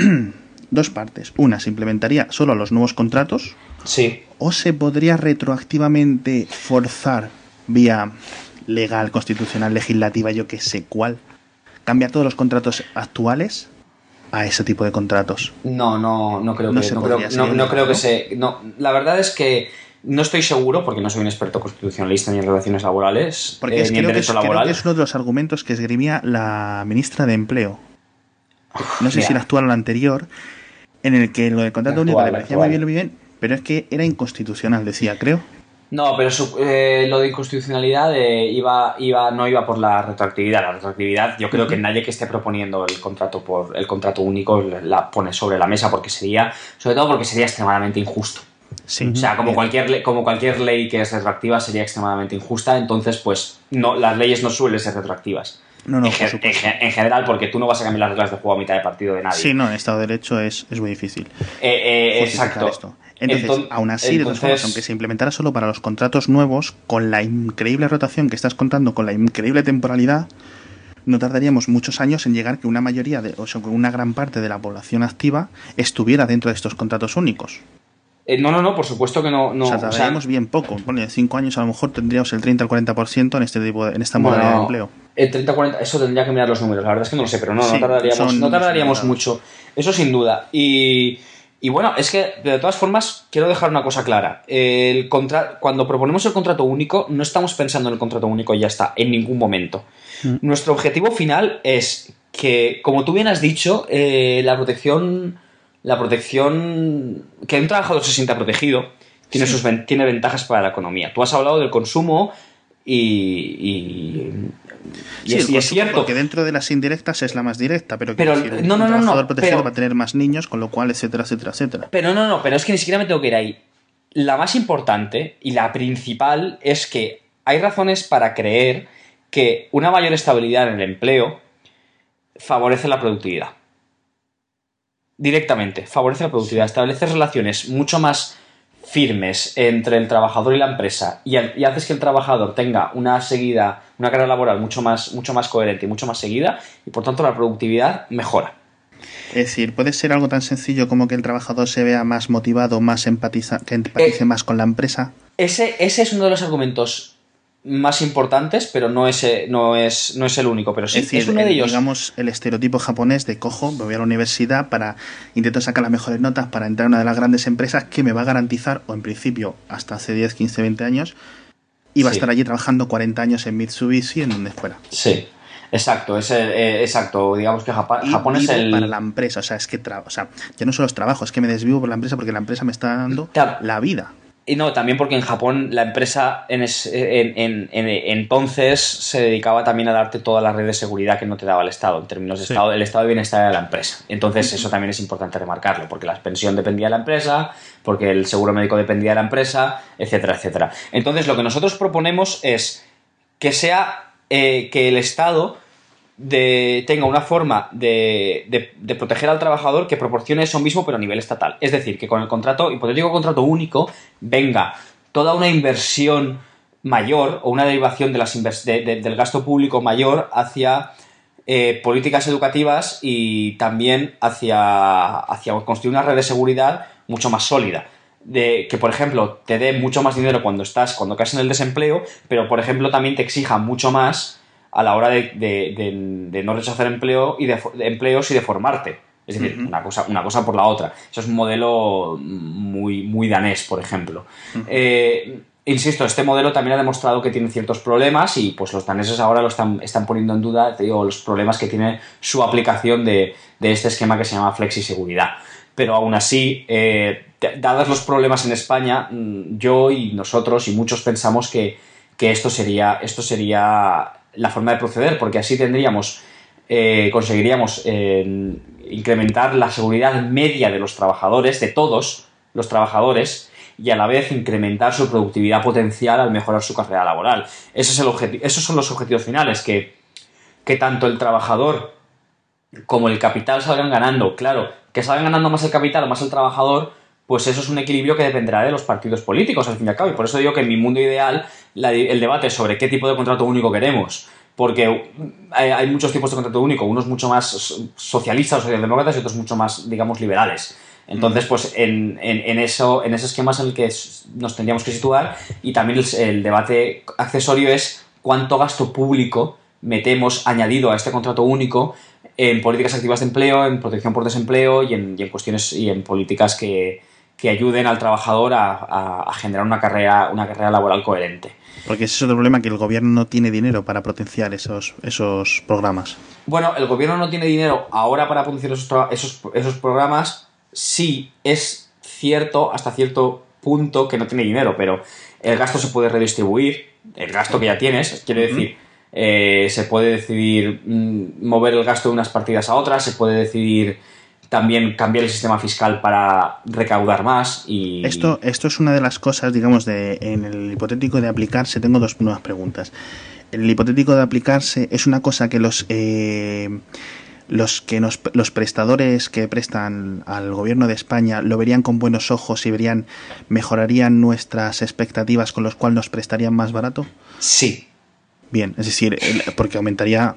Dos partes. Una, se implementaría solo a los nuevos contratos. Sí o se podría retroactivamente forzar vía legal, constitucional, legislativa, yo que sé cuál, cambiar todos los contratos actuales a ese tipo de contratos. No, no, no creo que, no, creo, no, creo que se. No, la verdad es que no estoy seguro, porque no soy un experto constitucionalista ni en relaciones laborales, porque eh, ni en derecho laboral. Creo que es uno de los argumentos que esgrimía la ministra de Empleo. No sé si la actual o la anterior, en el que lo del contrato único le parecía muy bien, muy bien, pero es que era inconstitucional, decía, creo. No, pero eh, lo de inconstitucionalidad eh, iba, iba, no iba por la retroactividad. La retroactividad, yo creo que nadie que esté proponiendo el contrato por el contrato único la pone sobre la mesa porque sería, sobre todo porque sería extremadamente injusto. Sí, o sea, como cualquier, como ley que es retroactiva sería extremadamente injusta, entonces pues no, las leyes no suelen ser retroactivas. No, no, en, por en ge- en general, porque tú no vas a cambiar las reglas de juego a mitad de partido de nadie. Sí, no, en Estado de Derecho es, es muy difícil. Eh, eh, exacto. esto. Entonces, Enton- aún así, de todas entonces- formas, aunque se implementara solo para los contratos nuevos, con la increíble rotación que estás contando, con la increíble temporalidad, no tardaríamos muchos años en llegar que una mayoría, de, o sea, que una gran parte de la población activa estuviera dentro de estos contratos únicos. Eh, no, no, no, por supuesto que no. no o sea, o sea, tardaríamos bien poco. Pone, en cinco años a lo mejor tendríamos el 30 al 40% en este tipo de, en esta bueno, modalidad de empleo. El 30-40, eso tendría que mirar los números, la verdad es que no lo sé, pero no, Sí, no tardaríamos, no tardaríamos mucho. Eso sin duda. Y, y bueno, es que de todas formas quiero dejar una cosa clara. El contra- cuando proponemos el contrato único, no estamos pensando en el contrato único y ya está, en ningún momento. Nuestro objetivo final es que, como tú bien has dicho, eh, la protección. La protección. Que un trabajador se sienta protegido tiene, sus, tiene ventajas para la economía. Tú has hablado del consumo y. y, y Sí, es, y cierto. Porque dentro de las indirectas es la más directa, pero, Pero, quiero decir, no, un no, no, no, trabajador protegido pero- va a tener más niños, con lo cual, etcétera, etcétera, etcétera. Pero no, no, pero es que ni siquiera me tengo que ir ahí. La más importante y la principal es que hay razones para creer que una mayor estabilidad en el empleo favorece la productividad. Directamente, favorece la productividad, establece relaciones mucho más firmes entre el trabajador y la empresa y, y haces que el trabajador tenga una seguida, una carrera laboral mucho más, mucho más coherente y mucho más seguida y por tanto la productividad mejora. Es decir, puede ser algo tan sencillo como que el trabajador se vea más motivado, más empatiza, que empatice Eh, más con la empresa. Ese, ese es uno de los argumentos más importantes, pero no es, eh, no es, no es el único. Pero sí, es decir, es uno de el- ellos. digamos, el estereotipo japonés de cojo, me voy a la universidad para intento sacar las mejores notas para entrar en una de las grandes empresas que me va a garantizar, o en principio hasta hace 10, 15, 20 años, iba a estar allí trabajando 40 años en Mitsubishi, en donde fuera. Sí, exacto, es el- eh, exacto. Digamos que Japa- Y Japón es el. para la empresa, o sea, es que tra- o sea, ya no solo es trabajo, es que me desvivo por la empresa porque la empresa me está dando Claro. la vida. Y no, también porque en Japón la empresa en, es- en- en- en- entonces se dedicaba también a darte toda la red de seguridad que no te daba el Estado, en términos de Sí. estado, el estado de bienestar de la empresa. Entonces eso también es importante remarcarlo, porque la pensión dependía de la empresa, porque el seguro médico dependía de la empresa, etcétera, etcétera. Entonces lo que nosotros proponemos es que sea eh, que el Estado de- tenga una forma de, de- de proteger al trabajador que proporcione eso mismo pero a nivel estatal. Es decir, que con el contrato, hipotético contrato único, venga toda una inversión mayor o una derivación de las del gasto público mayor hacia eh, políticas educativas y también hacia, hacia construir una red de seguridad mucho más sólida. De que, por ejemplo, te dé mucho más dinero cuando estás, cuando caes en el desempleo, pero, por ejemplo, también te exija mucho más a la hora de, de- de- de no rechazar empleo y de, empleos y de formarte. Es decir, una, cosa, una cosa por la otra. Eso es un modelo muy, muy danés, por ejemplo. Eh, insisto, este modelo también ha demostrado que tiene ciertos problemas y pues los daneses ahora lo están, están poniendo en duda, te digo, los problemas que tiene su aplicación de, de este esquema que se llama flexiseguridad. Pero aún así, eh, dados los problemas en España, mm, yo y nosotros y muchos pensamos que, que esto, sería, esto sería la forma de proceder, porque así tendríamos, eh, conseguiríamos eh, incrementar la seguridad media de los trabajadores, de todos los trabajadores, y a la vez incrementar su productividad potencial al mejorar su carrera laboral. Esos son los objetivos finales, que, que tanto el trabajador como el capital salgan ganando. Claro, que salgan ganando más el capital o más el trabajador, pues eso es un equilibrio que dependerá de los partidos políticos, al fin y al cabo. Y por eso digo que en mi mundo ideal la- el debate sobre qué tipo de contrato único queremos, porque hay, hay muchos tipos de contrato único, unos mucho más so- socialistas o socialdemócratas y otros mucho más, digamos, liberales. Entonces, pues en, en- en eso, en ese esquema es en el que nos tendríamos que situar y también el, el debate accesorio es cuánto gasto público metemos añadido a este contrato único en políticas activas de empleo, en protección por desempleo y en, y en cuestiones y en políticas que, que ayuden al trabajador a, a- a generar una carrera, una carrera laboral coherente. Porque ese es otro problema, que el gobierno no tiene dinero para potenciar esos, esos programas. Bueno, el gobierno no tiene dinero ahora para producir esos, esos, esos programas. Sí, es cierto hasta cierto punto que no tiene dinero, pero el gasto se puede redistribuir, el gasto que ya tienes, quiero decir, eh, se puede decidir mm, mover el gasto de unas partidas a otras, se puede decidir también cambiar el sistema fiscal para recaudar más y... Esto, esto es una de las cosas, digamos, de, en el hipotético de aplicarse. Tengo dos nuevas preguntas. el hipotético de aplicarse es una cosa que los eh, los que nos, los prestadores que prestan al gobierno de España lo verían con buenos ojos y verían mejorarían nuestras expectativas con los cuales nos prestarían más barato. Sí. Bien, es decir, porque aumentaría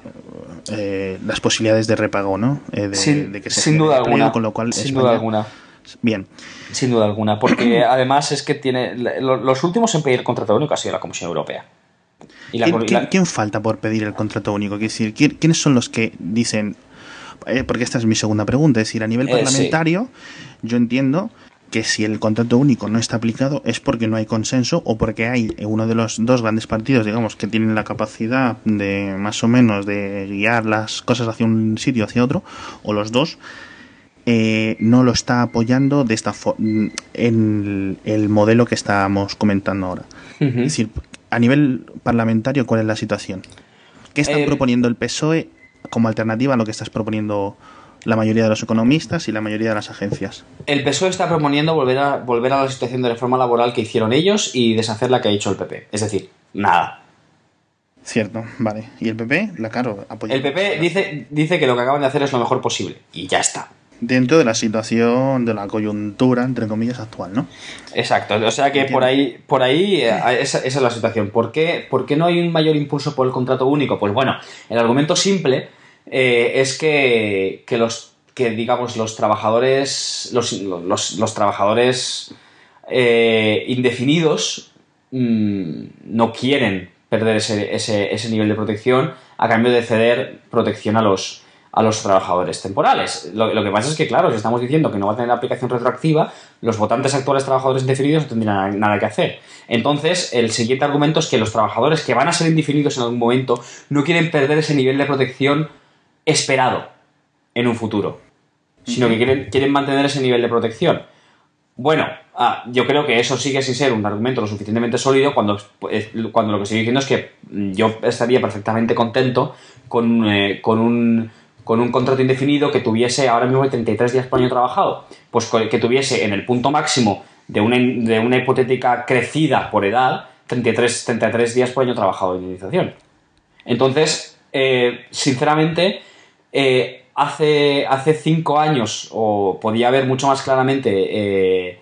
eh, las posibilidades de repago, ¿no? Eh, de, sin, de que se sin duda alguna. Con lo cual sin España- duda alguna. Bien. Sin duda alguna. Porque además es que tiene. lo- Los últimos en pedir contrato único ha sido la Comisión Europea. Y la, ¿Quién, y quién- la- quién falta por pedir el contrato único? Quiero decir, ¿quién- ¿quiénes son los que dicen? eh, porque esta es mi segunda pregunta. Es decir, a nivel Eh, sí. parlamentario, yo entiendo que si el contrato único no está aplicado es porque no hay consenso o porque hay uno de los dos grandes partidos, digamos, que tienen la capacidad de más o menos de guiar las cosas hacia un sitio, hacia otro, o los dos, eh, no lo está apoyando de esta en el modelo que estábamos comentando ahora. Es decir, a nivel parlamentario, ¿cuál es la situación? ¿Qué están Eh, proponiendo el PSOE como alternativa a lo que estás proponiendo la mayoría de los economistas y la mayoría de las agencias? El PSOE está proponiendo volver a, volver a la situación de reforma laboral que hicieron ellos y deshacer la que ha hecho el PP. Es decir, nada. Cierto, vale. ¿Y el PP? La claro, apoya. El PP dice, dice que lo que acaban de hacer es lo mejor posible. Y ya está. Dentro de la situación, de la coyuntura, entre comillas, actual, ¿no? Exacto, o sea que Entiendo. por ahí, por ahí eh, esa, esa es la situación. ¿Por qué, por qué no hay un mayor impulso por el contrato único? Pues bueno, el argumento simple eh, es que, que los que digamos los trabajadores los, los, trabajadores eh, indefinidos mm, no quieren perder ese, ese, ese nivel de protección a cambio de ceder protección a los, a los trabajadores temporales. Lo, lo que pasa es que, claro, si estamos diciendo que no va a tener aplicación retroactiva, los votantes actuales trabajadores indefinidos no tendrían nada que hacer. Entonces, el siguiente argumento es que los trabajadores que van a ser indefinidos en algún momento no quieren perder ese nivel de protección esperado en un futuro, sino que quieren, quieren mantener ese nivel de protección. Bueno, ah, yo creo que eso sigue sin ser un argumento lo suficientemente sólido cuando, eh, cuando lo que estoy diciendo es que yo estaría perfectamente contento con, eh, con, un, con un contrato indefinido que tuviese ahora mismo 33 días por año trabajado. Pues que tuviese en el punto máximo de una, de una hipotética crecida por edad 33, 33 días por año trabajado de indemnización. Entonces, eh, sinceramente, eh, hace, hace cinco años, o podía haber mucho más claramente, eh,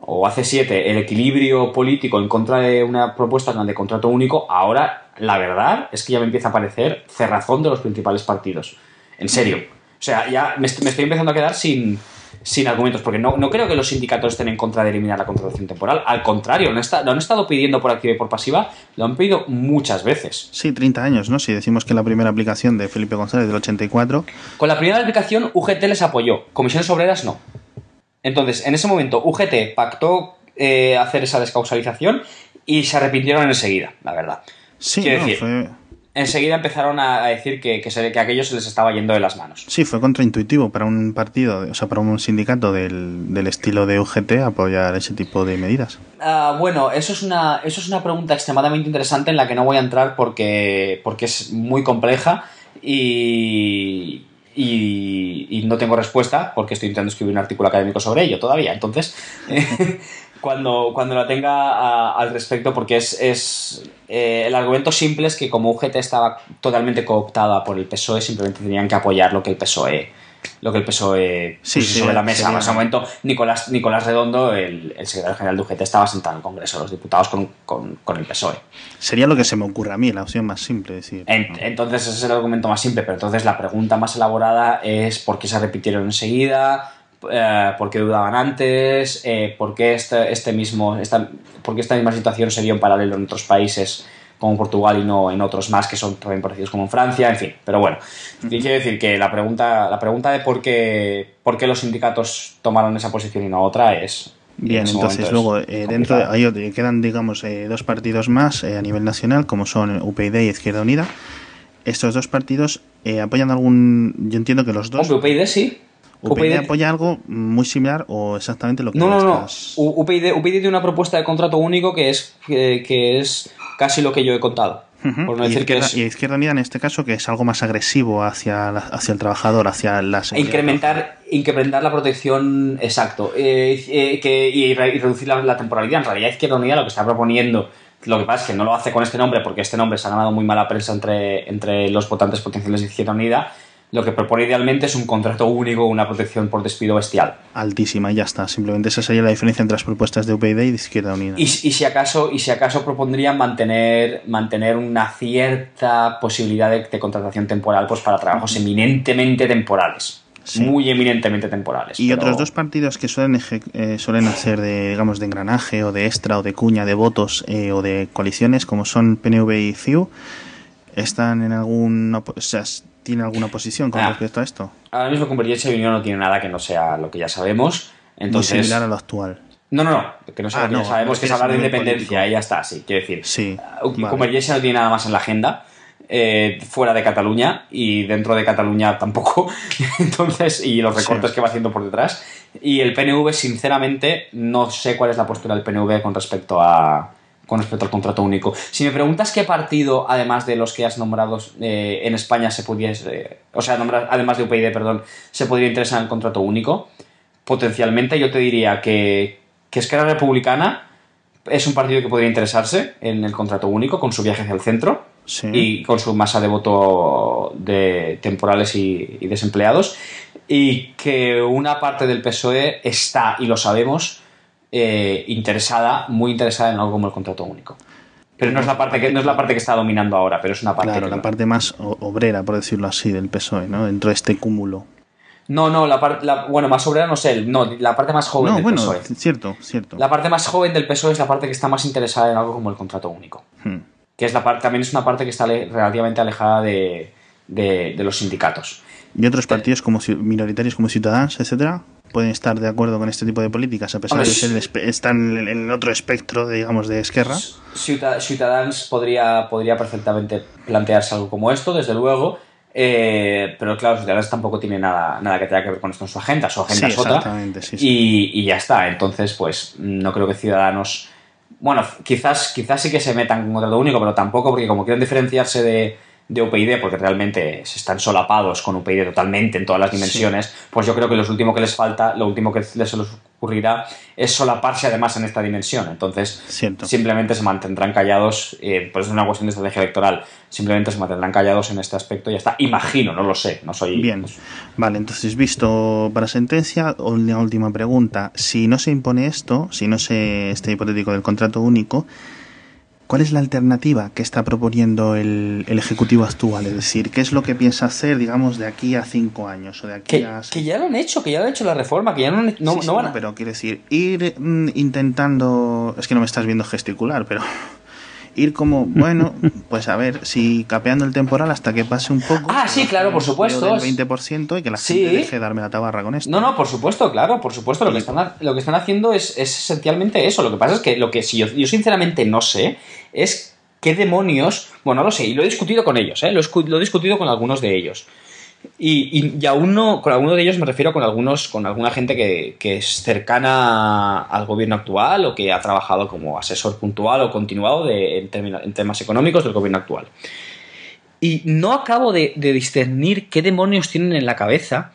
o hace siete, el equilibrio político en contra de una propuesta de contrato único, ahora la verdad es que ya me empieza a parecer cerrazón de los principales partidos. En serio. O sea, ya me, est- me estoy empezando a quedar sin, sin argumentos, porque no, no creo que los sindicatos estén en contra de eliminar la contratación temporal. Al contrario, lo han, esta- lo han estado pidiendo por activa y por pasiva, lo han pedido muchas veces. Sí, 30 años, ¿no? Si decimos que la primera aplicación de Felipe González del 84, Con la primera aplicación, UGT les apoyó, comisiones obreras no. Entonces, en ese momento, UGT pactó eh, hacer esa descausalización y se arrepintieron enseguida, la verdad. sí, no, decir- fue, Enseguida empezaron a decir que, que, se- que aquello se les estaba yendo de las manos. sí, fue contraintuitivo para un partido, o sea, para un sindicato del, del estilo de UGT apoyar ese tipo de medidas. Ah, bueno, eso es, una, eso es una pregunta extremadamente interesante en la que no voy a entrar porque, porque es muy compleja y, y, y no tengo respuesta porque estoy intentando escribir un artículo académico sobre ello todavía. Entonces, cuando, cuando la tenga al respecto, porque es, es eh, el argumento simple es que como UGT estaba totalmente cooptada por el PSOE, simplemente tenían que apoyar lo que el PSOE lo que el PSOE Sí, sí, sobre la mesa. En ese momento, Nicolás, Nicolás Redondo, el, el secretario general de UGT, estaba sentado en el Congreso de los Diputados con, con, con el PSOE. Sería lo que se me ocurre a mí, la opción más simple, decir. En- entonces, ese es el argumento más simple, pero entonces la pregunta más elaborada es por qué se repitieron enseguida, eh, por qué dudaban antes, eh, por qué este, este mismo, esta, por qué esta misma situación se dio en paralelo en otros países como Portugal y no en otros más que son también parecidos como en Francia, en fin. Pero bueno, quiero decir que la pregunta, la pregunta de por qué, por qué los sindicatos tomaron esa posición y no otra es... Bien, en entonces luego eh, dentro de, otro- quedan digamos eh, dos partidos más eh, a nivel nacional como son UPyD y Izquierda Unida. Estos dos partidos apoyan algún, yo entiendo que los dos Hombre, UPyD sí. UPyD apoya algo muy similar o exactamente lo que No, no, no. estás- UPyD, UPyD tiene una propuesta de contrato único que es, que, que es casi lo que yo he contado. Por no y, decir que izquierda, es y Izquierda Unida en este caso que es algo más agresivo hacia, la- hacia el trabajador, hacia la seguridad incrementar, incrementar la protección, exacto, eh, eh, que, y, re- y reducir la, la temporalidad. En realidad, Izquierda Unida lo que está proponiendo lo que pasa es que no lo hace con este nombre porque este nombre se ha ganado muy mala prensa entre, entre los votantes potenciales de Izquierda Unida. Lo que propone idealmente es un contrato único, una protección por despido bestial. Altísima, y ya está. Simplemente esa sería la diferencia entre las propuestas de UPyD y de Izquierda Unida. Y, y si acaso, y si acaso propondrían mantener, mantener una cierta posibilidad de, de contratación temporal pues para trabajos eminentemente temporales. Sí. Muy eminentemente temporales. Y pero- otros dos partidos que suelen, eh, suelen hacer de, digamos, de engranaje o de extra o de cuña de votos eh, o de coaliciones, como son PNV y CIU, están en algún, o sea, tienen alguna posición con Ah. respecto a esto. Ahora mismo Convergencia y Unión no tiene nada que no sea lo que ya sabemos. Entonces, Muy similar a lo actual. No, no, no, que no sea Ah, lo que ya no, sabemos, no que es hablar de independencia político. y ya está, sí, quiero decir. Sí, Uh, vale. Convergencia no tiene nada más en la agenda, eh, fuera de Cataluña y dentro de Cataluña tampoco, entonces, y los recortes Sí. que va haciendo por detrás. Y el PNV, sinceramente, no sé cuál es la postura del PNV con respecto a con respecto al contrato único. Si me preguntas qué partido, además de los que has nombrado eh, en España, se pudiese, o sea, nombrar, además de UPyD, perdón, se podría interesar en el contrato único, potencialmente yo te diría que, que Esquerra Republicana es un partido que podría interesarse en el contrato único con su viaje hacia el centro Sí. y con su masa de voto de temporales y, y desempleados y que una parte del PSOE está, y lo sabemos, eh, interesada, muy interesada en algo como el contrato único. Pero no es la parte que, no es la parte que está dominando ahora, pero es una parte Claro, que la no. parte más obrera, por decirlo así, del PSOE, ¿no? Dentro de este cúmulo. No, no, la parte, bueno, más obrera no sé, no, la parte más joven No, del bueno, PSOE. cierto, cierto. La parte más joven del PSOE es la parte que está más interesada en algo como el contrato único. Hmm. Que es la parte, también es una parte que está relativamente alejada de, de- de los sindicatos. Y otros partidos como minoritarios como Ciudadanos, etcétera, pueden estar de acuerdo con este tipo de políticas, a pesar Hombre, de ser el están en el otro espectro, de, digamos, de Esquerra. Ciutadans podría, podría perfectamente plantearse algo como esto, desde luego. eh, pero claro, Ciudadanos tampoco tiene nada, nada que tenga que ver con esto en su agenda. Su agenda Sí, es otra. exactamente, sí, sí. Y, y ya está. Entonces, pues no creo que Ciudadanos. Bueno, quizás, quizás sí que se metan con contrato único, pero tampoco, porque como quieren diferenciarse de, de UPyD, porque realmente se están solapados con UPyD totalmente en todas las dimensiones, pues yo creo que lo último que les falta, lo último que les ocurrirá es solaparse además en esta dimensión. Entonces, simplemente se mantendrán callados, eh, pues es una cuestión de estrategia electoral, simplemente se mantendrán callados en este aspecto y ya está. Imagino, no lo sé, no soy... Bien, vale, entonces visto para sentencia, una última pregunta. Si no se impone esto, si no se este hipotético del contrato único, ¿cuál es la alternativa que está proponiendo el, el Ejecutivo actual? Es decir, ¿qué es lo que piensa hacer, digamos, de aquí a cinco años o de aquí Que, a... que ya lo han hecho, que ya lo han hecho la reforma, que ya no, no, Sí, sí, no van a... pero quiero decir, ir mm, intentando, es que no me estás viendo gesticular, pero ir como, bueno, pues a ver, si capeando el temporal hasta que pase un poco. Ah, sí, claro, por supuesto. Del 20% y que la Sí. gente deje de darme la tabarra con esto. No, no, por supuesto, claro, por supuesto. Lo que están, lo que están haciendo es, es esencialmente eso. Lo que pasa es que lo que si yo, yo sinceramente no sé es qué demonios. Bueno, no lo sé, y lo he discutido con ellos, ¿eh? lo, he escu- lo he discutido con algunos de ellos. Y, y, y aún no, con alguno de ellos me refiero con algunos, con alguna gente que, que es cercana al gobierno actual o que ha trabajado como asesor puntual o continuado en, temas económicos del gobierno actual. Y no acabo de, de discernir qué demonios tienen en la cabeza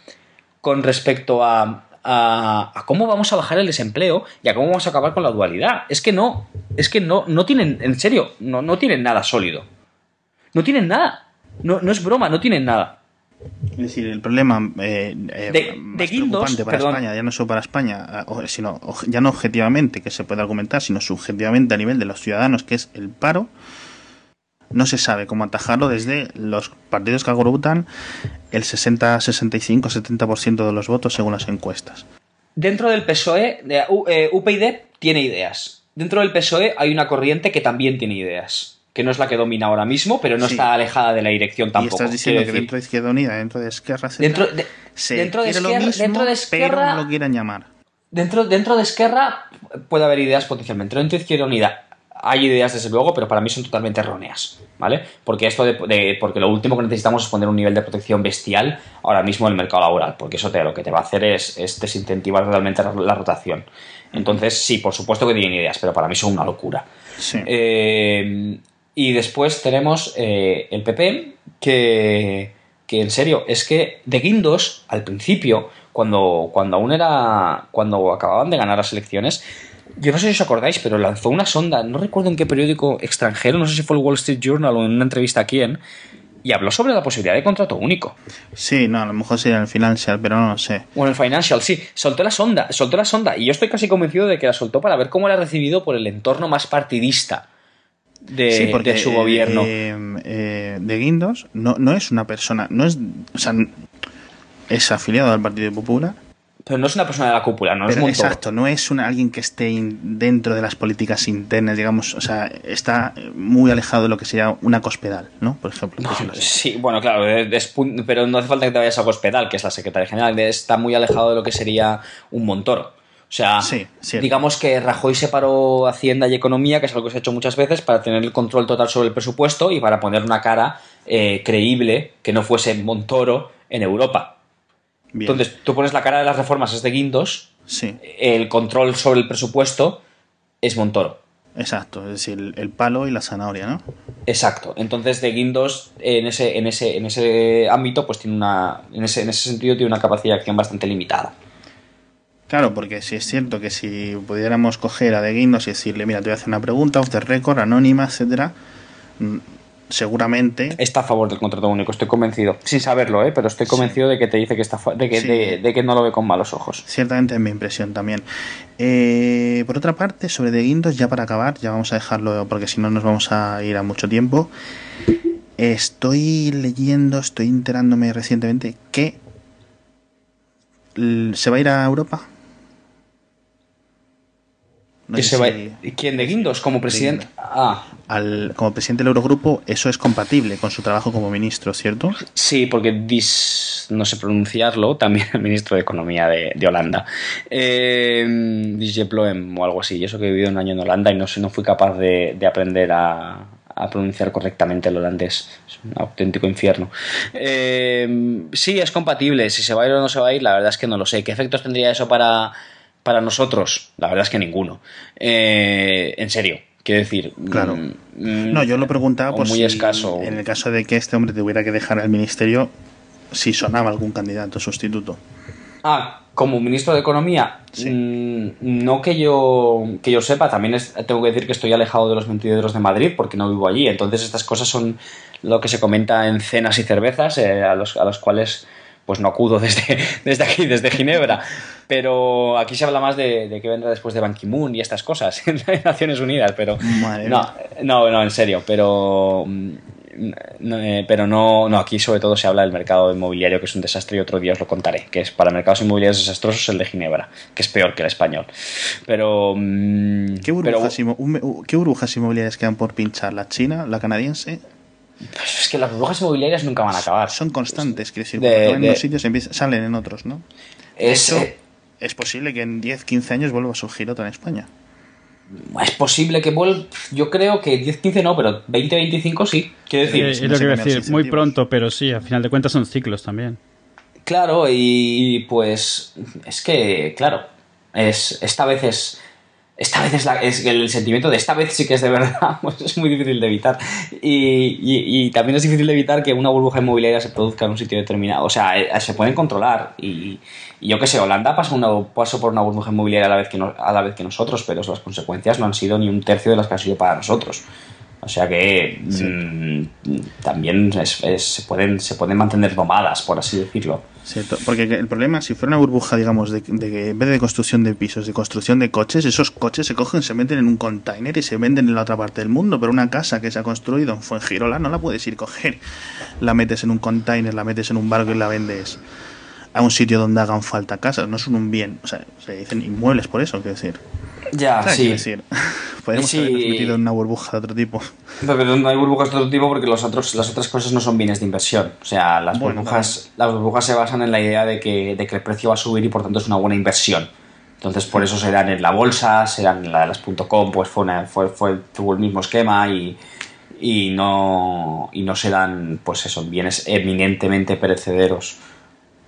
con respecto a, a, a cómo vamos a bajar el desempleo y a cómo vamos a acabar con la dualidad. Es que no, es que no, no tienen, en serio, no, no tienen nada sólido. No tienen nada. No, no es broma, no tienen nada. Es decir, el problema eh, eh, De- más de guindos, preocupante para perdón. España, ya no solo para España, eh, sino ya no objetivamente, que se puede argumentar, sino subjetivamente a nivel de los ciudadanos, que es el paro, no se sabe cómo atajarlo desde los partidos que agrupan el 60, 65, 70% de los votos según las encuestas. Dentro del PSOE, eh, UPyD tiene ideas. Dentro del PSOE hay una corriente que también tiene ideas. Que no es la que domina ahora mismo, pero no Sí. está alejada de la dirección tampoco. y estás diciendo que dentro de Izquierda Unida, dentro de Esquerra, etcétera, Dentro de- se dentro de lo Esquerra- mismo, dentro de pero Esquerra- no lo quieran llamar. Dentro, dentro de Esquerra puede haber ideas potencialmente. Dentro de Izquierda Unida hay ideas, desde luego, pero para mí son totalmente erróneas. ¿Vale? Porque esto de, de- porque lo último que necesitamos es poner un nivel de protección bestial ahora mismo en el mercado laboral. Porque eso te, lo que te va a hacer es, es desincentivar totalmente la, la rotación. Entonces, sí, por supuesto que tienen ideas, pero para mí son una locura. Sí. Eh, y después tenemos eh, el PP, que, que en serio, es que de Guindos, al principio, cuando, cuando aún era. cuando acababan de ganar las elecciones, yo no sé si os acordáis, pero lanzó una sonda, no recuerdo en qué periódico extranjero, no sé si fue el Wall Street Journal o en una entrevista a quién, y habló sobre la posibilidad de contrato único. Sí, no, a lo mejor sería en el Financial, pero no lo sé. O en el Financial, sí. Soltó la sonda, soltó la sonda. Y yo estoy casi convencido de que la soltó para ver cómo era recibido por el entorno más partidista de, Sí, porque de su gobierno. eh, eh, de Guindos no, no es una persona, no es, o sea, es afiliado al Partido Popular, Pero no es una persona de la cúpula, no es Montoro. exacto, no es una, alguien que esté in- dentro de las políticas internas, digamos, o sea, está muy alejado de lo que sería una cospedal, ¿no? Por ejemplo. Sí, bueno, claro, es- pero no hace falta que te vayas a Cospedal, que es la secretaria general, está muy alejado de lo que sería un Montoro. O sea, Sí, digamos que Rajoy separó Hacienda y Economía, que es algo que se ha hecho muchas veces, para tener el control total sobre el presupuesto y para poner una cara eh, creíble que no fuese Montoro en Europa. Bien, Entonces, tú pones la cara de las reformas es de Guindos, sí, el control sobre el presupuesto es Montoro. exacto, es decir, el, el palo y la zanahoria, ¿no? Exacto. Entonces, de Guindos, en ese, en ese, en ese ámbito, pues tiene una. En ese, en ese sentido tiene una capacidad de acción bastante limitada. Claro, porque si es cierto que si pudiéramos coger a De Guindos y decirle, mira, te voy a hacer una pregunta, off the record, anónima, etcétera, mm, seguramente Está a favor del contrato único, estoy convencido. Sin saberlo, ¿eh? pero estoy convencido de que te dice que está de que, Sí. de, de que no lo ve con malos ojos. Ciertamente es mi impresión también. Eh, por otra parte, sobre De Guindos, ya para acabar, ya vamos a dejarlo porque si no nos vamos a ir a mucho tiempo. Estoy leyendo, estoy enterándome recientemente que se va a ir a Europa. No Que sé se va- si ¿Quién de Guindos como presidente? Ah, al- como presidente del Eurogrupo, eso es compatible con su trabajo como ministro, ¿cierto? Sí, porque dis, no sé pronunciarlo, también el ministro de Economía de, de Holanda. Eh, Dijsselbloem o algo así. Yo eso que he vivido un año en Holanda y no sé, no fui capaz de, de aprender a, a pronunciar correctamente el holandés. Es un auténtico infierno. Eh, sí, es compatible. Si se va a ir o no se va a ir, la verdad es que no lo sé. ¿Qué efectos tendría eso para, para nosotros? La verdad es que ninguno. Eh, en serio. Quiero decir, Claro. mm, mm, No, yo lo preguntaba por muy si escaso. en el caso de que este hombre tuviera que dejar el ministerio, si sonaba algún candidato sustituto. Ah, como ministro de Economía, Sí. mm, no que yo, que yo sepa, también es- tengo que decir que estoy alejado de los mentideros de Madrid porque no vivo allí, entonces estas cosas son lo que se comenta en cenas y cervezas eh, a, los, a los cuales pues no acudo desde, desde aquí, desde Ginebra, pero aquí se habla más de, de qué vendrá después de Ban Ki-moon y estas cosas en Naciones Unidas, pero Madre no, no, no, en serio, pero mm, no, eh, pero no, no, aquí sobre todo se habla del mercado inmobiliario, que es un desastre y otro día os lo contaré, que es para mercados inmobiliarios desastrosos el de Ginebra, que es peor que el español. Pero... mm, ¿Qué pero- burbujas, ¿Qué burbujas inmobiliarias quedan por pinchar? ¿La china, la canadiense? Pues es que las burbujas inmobiliarias nunca van a acabar. Son constantes, quiero decir, De- en de- unos sitios empiezan- salen en otros, ¿no? Es, Eso- eh, Es posible que en 10, 15 años vuelva a surgir otra en España. es posible que vuelva, yo creo que 10, 15 no, pero 20, 25 sí. Quiero decir, Eh, no lo que iba a cambian decir, muy pronto, pero sí, al final de cuentas son ciclos también. Claro, y pues es que, claro, es esta vez es esta vez es, la- es el sentimiento de esta vez sí que es de verdad, pues es muy difícil de evitar. Y, y- y también es difícil de evitar que una burbuja inmobiliaria se produzca en un sitio determinado. O sea, eh, se pueden controlar. Y, y yo qué sé, Holanda pasó, una, pasó por una burbuja inmobiliaria a la, vez que no- a la vez que nosotros, pero las consecuencias no han sido ni un tercio de las que han sido para nosotros. O sea que mm, también es- es- se, pueden, se pueden mantener domadas, por así decirlo. Porque el problema, si fuera una burbuja, digamos, de, de en vez de construcción de pisos, de construcción de coches, esos coches se cogen, se meten en un container y se venden en la otra parte del mundo. Pero una casa que se ha construido en Fuengirola no la puedes ir a coger. La metes en un container, la metes en un barco y la vendes a un sitio donde hagan falta casas. No son un bien. O sea, se dicen inmuebles por eso, quiero decir. Ya, sea, sí. quiero decir, podríamos Sí. habernos metido en una burbuja de otro tipo. Pero no hay burbujas de otro tipo porque los otros, las otras cosas no son bienes de inversión. O sea, las, Bueno, burbujas, las burbujas se basan en la idea de que, de que el precio va a subir y por tanto es una buena inversión. Entonces, por eso se dan en la bolsa, se dan en la de las .com, pues fue, una- fue, fue, tuvo el mismo esquema y, y, no, y no se dan, pues eso, bienes eminentemente perecederos,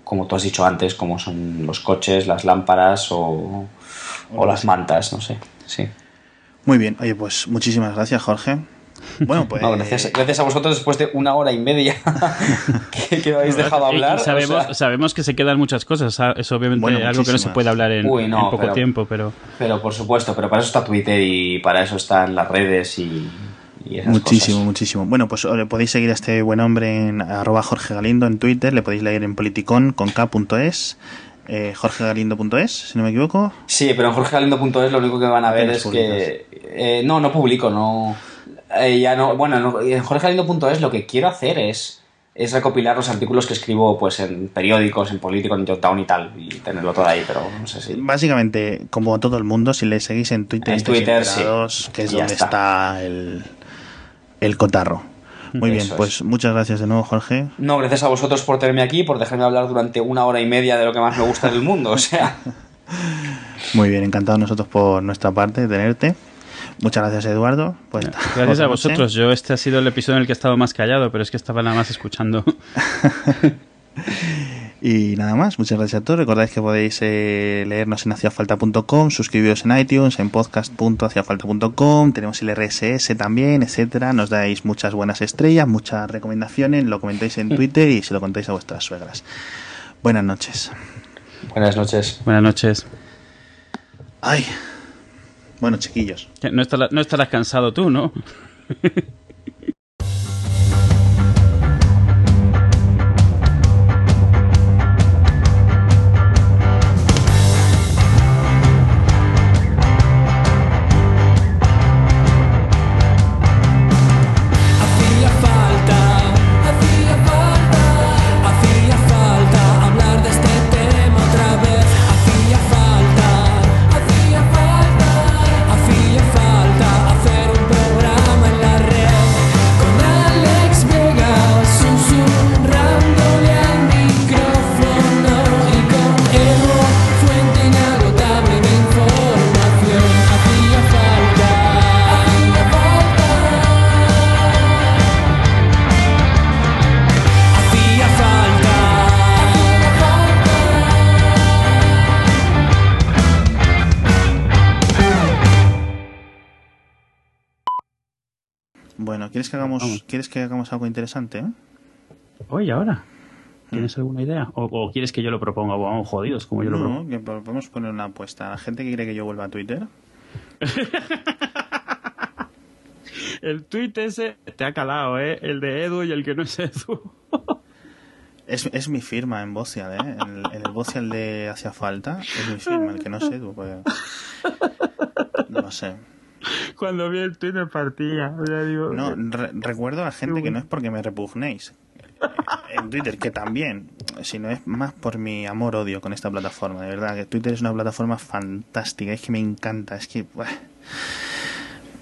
como tú has dicho antes, como son los coches, las lámparas o, o las mantas, no sé. Sí. Muy bien, oye, pues muchísimas gracias, Jorge. Bueno, pues. No, gracias, gracias a vosotros después de una hora y media que, habéis dejado Y- y hablar. o sabemos, sea, sabemos que se quedan muchas cosas. sa- Es obviamente Bueno, algo que no se puede hablar en, Uy, no, en poco pero- tiempo, pero pero por supuesto, pero para eso está Twitter y para eso están las redes y, y esas Muchísimo, cosas. muchísimo. Bueno, pues le podéis seguir a este buen hombre en arroba Jorge Galindo en Twitter, le podéis leer en politicon con k.es, eh, jorgegalindo.es, si no me equivoco. Sí, pero en jorgegalindo.es lo único que van a ver es que... eh, no, no publico, no... eh, ya no bueno, no- en jorgegalindo.es lo que quiero hacer es, es recopilar los artículos que escribo pues en periódicos, en Político, en Jotdown y tal, y tenerlo todo ahí, pero no sé si... Básicamente, como todo el mundo, si le seguís en Twitter, En Twitter, sí. que es donde está. está, el, el cotarro. Muy bien, es. pues muchas gracias de nuevo, Jorge. No, gracias a vosotros por tenerme aquí, por dejarme hablar durante una hora y media de lo que más me gusta del mundo, o sea... Muy bien, encantado nosotros por nuestra parte de tenerte. Muchas gracias, Eduardo. Pues, gracias a vosotros. Yo este ha sido el episodio en el que he estado más callado, pero es que estaba nada más escuchando. Y nada más, muchas gracias a todos. Recordáis que podéis eh, leernos en haciafalta.com, suscribiros en iTunes, en podcast.haciafalta.com, tenemos el RSS también, etcétera. Nos dais muchas buenas estrellas, muchas recomendaciones, lo comentáis en Twitter y se lo contáis a vuestras suegras. Buenas noches. Buenas noches. Buenas noches. Ay. Bueno, chiquillos. No estarás, no estarás cansado tú, ¿no? ¿quieres que hagamos algo interesante? eh? Oye, ahora. ¿Tienes alguna idea? ¿O, o quieres que yo lo proponga? O vamos jodidos, como yo lo propongo. No, que podemos poner una apuesta. La gente que quiere que yo vuelva a Twitter. El tweet ese te ha calado, ¿eh? El de Edu y el que no es Edu. Es, es mi firma en Vocial, ¿eh? En el, en el Vocial de Hacia Falta es mi firma, el que no sé, tú, pues... No lo sé. Cuando vi el me partía. O sea, digo, No, re- recuerdo a la gente que no es porque me repugnéis en Twitter, que también, sino es más por mi amor-odio con esta plataforma. De verdad, que Twitter es una plataforma fantástica, es que me encanta, es que... buah.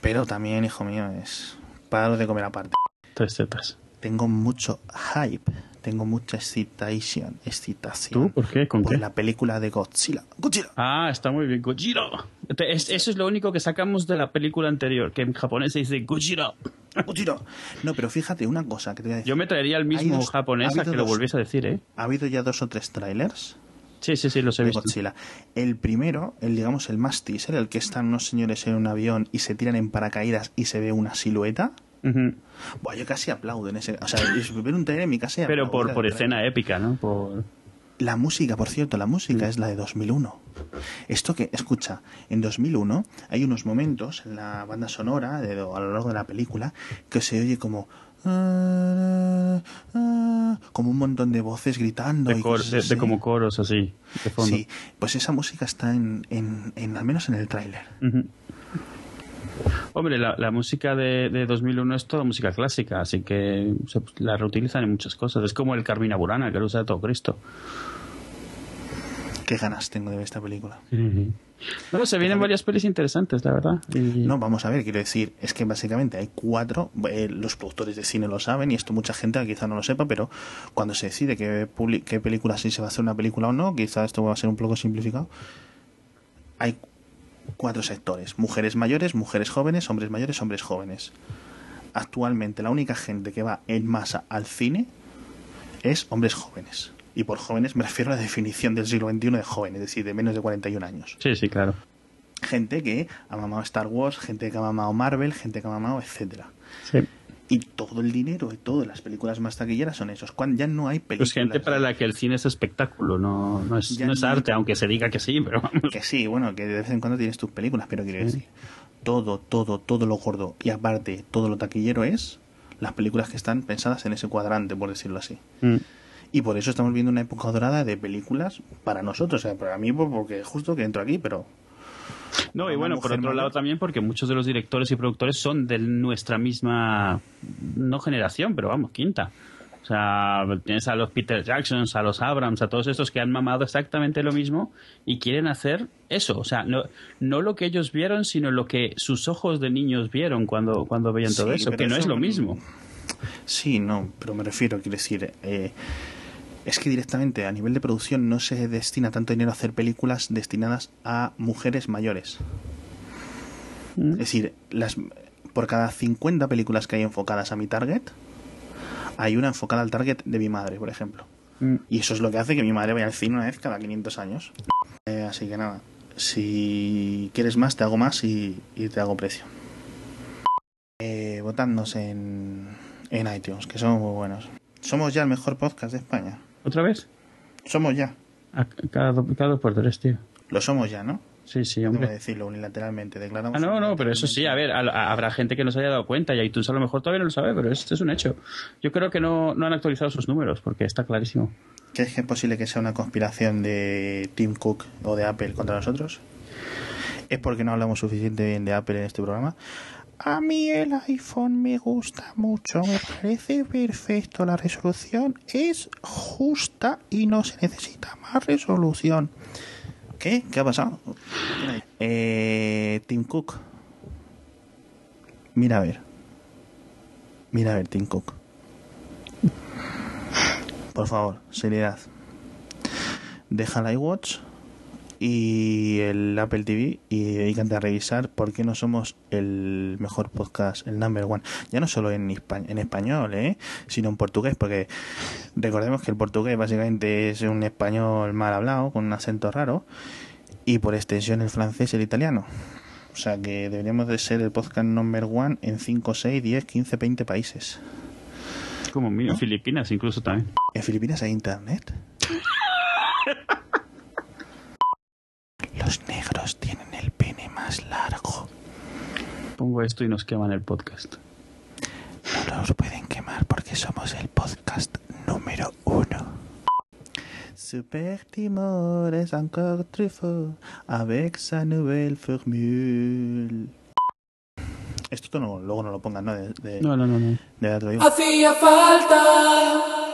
Pero también, hijo mío, es para de comer aparte. Tres tetas. Tengo mucho hype, tengo mucha excitación, excitación. ¿Tú? ¿Por qué? ¿Con por qué? la película de Godzilla. Godzilla. Ah, está muy bien. Es- eso es lo único que sacamos de la película anterior, que en japonés se dice Gojira. Godzilla. No, pero fíjate una cosa que te voy a decir. Yo me traería el mismo dos- japonés a que lo volviese a decir, ¿eh? Ha habido ya dos o tres trailers Sí, sí, sí, los he de visto. Godzilla. El primero, el digamos el más teaser, el que están unos señores en un avión y se tiran en paracaídas y se ve una silueta. Buah, yo casi aplaudo en ese. O sea, ver un trailer en mi casa. y Pero aplaudo por, por escena épica, ¿no? Por... La música, por cierto, la música es la de 2001. Esto que, escucha, en 2001 hay unos momentos en la banda sonora, de- a lo largo de la película, que se oye como... ah, ah, como un montón de voces gritando. De, y cor- cosas de- de así. como coros así, de fondo. Sí, pues esa música está en, en, en- al menos en el tráiler. Ujú. Hombre, la, la música de, de 2001 es toda música clásica, así que se- la reutilizan en muchas cosas. Es como el Carmina Burana, que lo usa todo Cristo. Qué ganas tengo de ver esta película. Bueno, se vienen varias pelis interesantes, la verdad. Y- No, vamos a ver, quiero decir, es que básicamente hay cuatro, eh, los productores de cine lo saben y esto mucha gente quizá no lo sepa, pero cuando se decide qué, película sí se va a hacer una película o no, quizá esto va a ser un poco simplificado, hay cuatro sectores, mujeres mayores, mujeres jóvenes, hombres mayores, hombres jóvenes. Actualmente la única gente que va en masa al cine es hombres jóvenes. Y por jóvenes me refiero a la definición del siglo XXI de joven, es decir, de menos de 41 años Sí, sí, claro. gente que ha mamado Star Wars, gente que ha mamado Marvel, gente que ha mamado etcétera. Sí. Y todo el dinero y todas las películas más taquilleras son esos. Cuando ya no hay películas. Pues gente para la que el cine es espectáculo, no, no es, no es no- arte, aunque se diga que sí, pero vamos. Que sí, bueno, que de vez en cuando tienes tus películas, pero quiero decir, todo, todo, todo lo gordo y aparte todo lo taquillero es las películas que están pensadas en ese cuadrante, por decirlo así. Mm. Y por eso estamos viendo una época dorada de películas para nosotros, o sea, para mí pues, porque justo que entro aquí, pero No, y bueno, por otro lado también porque muchos de los directores y productores son de nuestra misma, no generación, pero vamos, quinta. O sea, tienes a los Peter Jacksons, a los Abrams, a todos estos que han mamado exactamente lo mismo y quieren hacer eso. O sea, no, no lo que ellos vieron, sino lo que sus ojos de niños vieron cuando, cuando veían todo Sí, eso, que no es lo mismo. Sí, no, pero me refiero, quiero decir, eh, es que directamente a nivel de producción no se destina tanto dinero a hacer películas destinadas a mujeres mayores. Mm. Es decir, las, por cada 50 películas que hay enfocadas a mi target, hay una enfocada al target de mi madre, por ejemplo. Mm. Y eso es lo que hace que mi madre vaya al cine una vez cada 500 años. Eh, así que nada, si quieres más, te hago más y, y te hago precio. Eh, votadnos en, en iTunes, que somos muy buenos. Somos ya el mejor podcast de España. ¿Otra vez? Somos ya. A- cada, do- cada dos por tres, tío. Lo somos ya, ¿no? Sí, sí, hombre. decirlo unilateralmente. Declaramos Ah, no, no, pero eso sí, a ver, a- a- habrá gente que no se haya dado cuenta y iTunes a lo mejor todavía no lo sabe, pero esto es un hecho. Yo creo que no, no han actualizado sus números porque está clarísimo. ¿Crees que es posible que sea una conspiración de Tim Cook o de Apple contra nosotros? ¿Es porque no hablamos suficiente bien de Apple en este programa? A mí el iPhone me gusta mucho, me parece perfecto. La resolución es justa y no se necesita más resolución. ¿Qué? ¿Qué ha pasado? Eh, Tim Cook. Mira a ver. Mira a ver, Tim Cook. Por favor, seriedad. Deja el iWatch y el Apple TV y dedícate a revisar por qué no somos el mejor podcast, el number one. Ya no solo en, en español, ¿eh? sino en portugués, porque recordemos que el portugués básicamente es un español mal hablado, con un acento raro, y por extensión el francés y el italiano. O sea que deberíamos de ser el podcast number one en 5, 6, 10, 15, 20 países. Como mío, Filipinas incluso también. ¿En Filipinas hay internet? Los negros tienen el pene más largo. Pongo esto y nos queman el podcast. No nos pueden quemar porque somos el podcast número uno. Super Timor es encore très fort avec sa nouvelle formule. Esto no, luego no lo pongan, ¿no? De, de, No, no, no, no. de. Hacía falta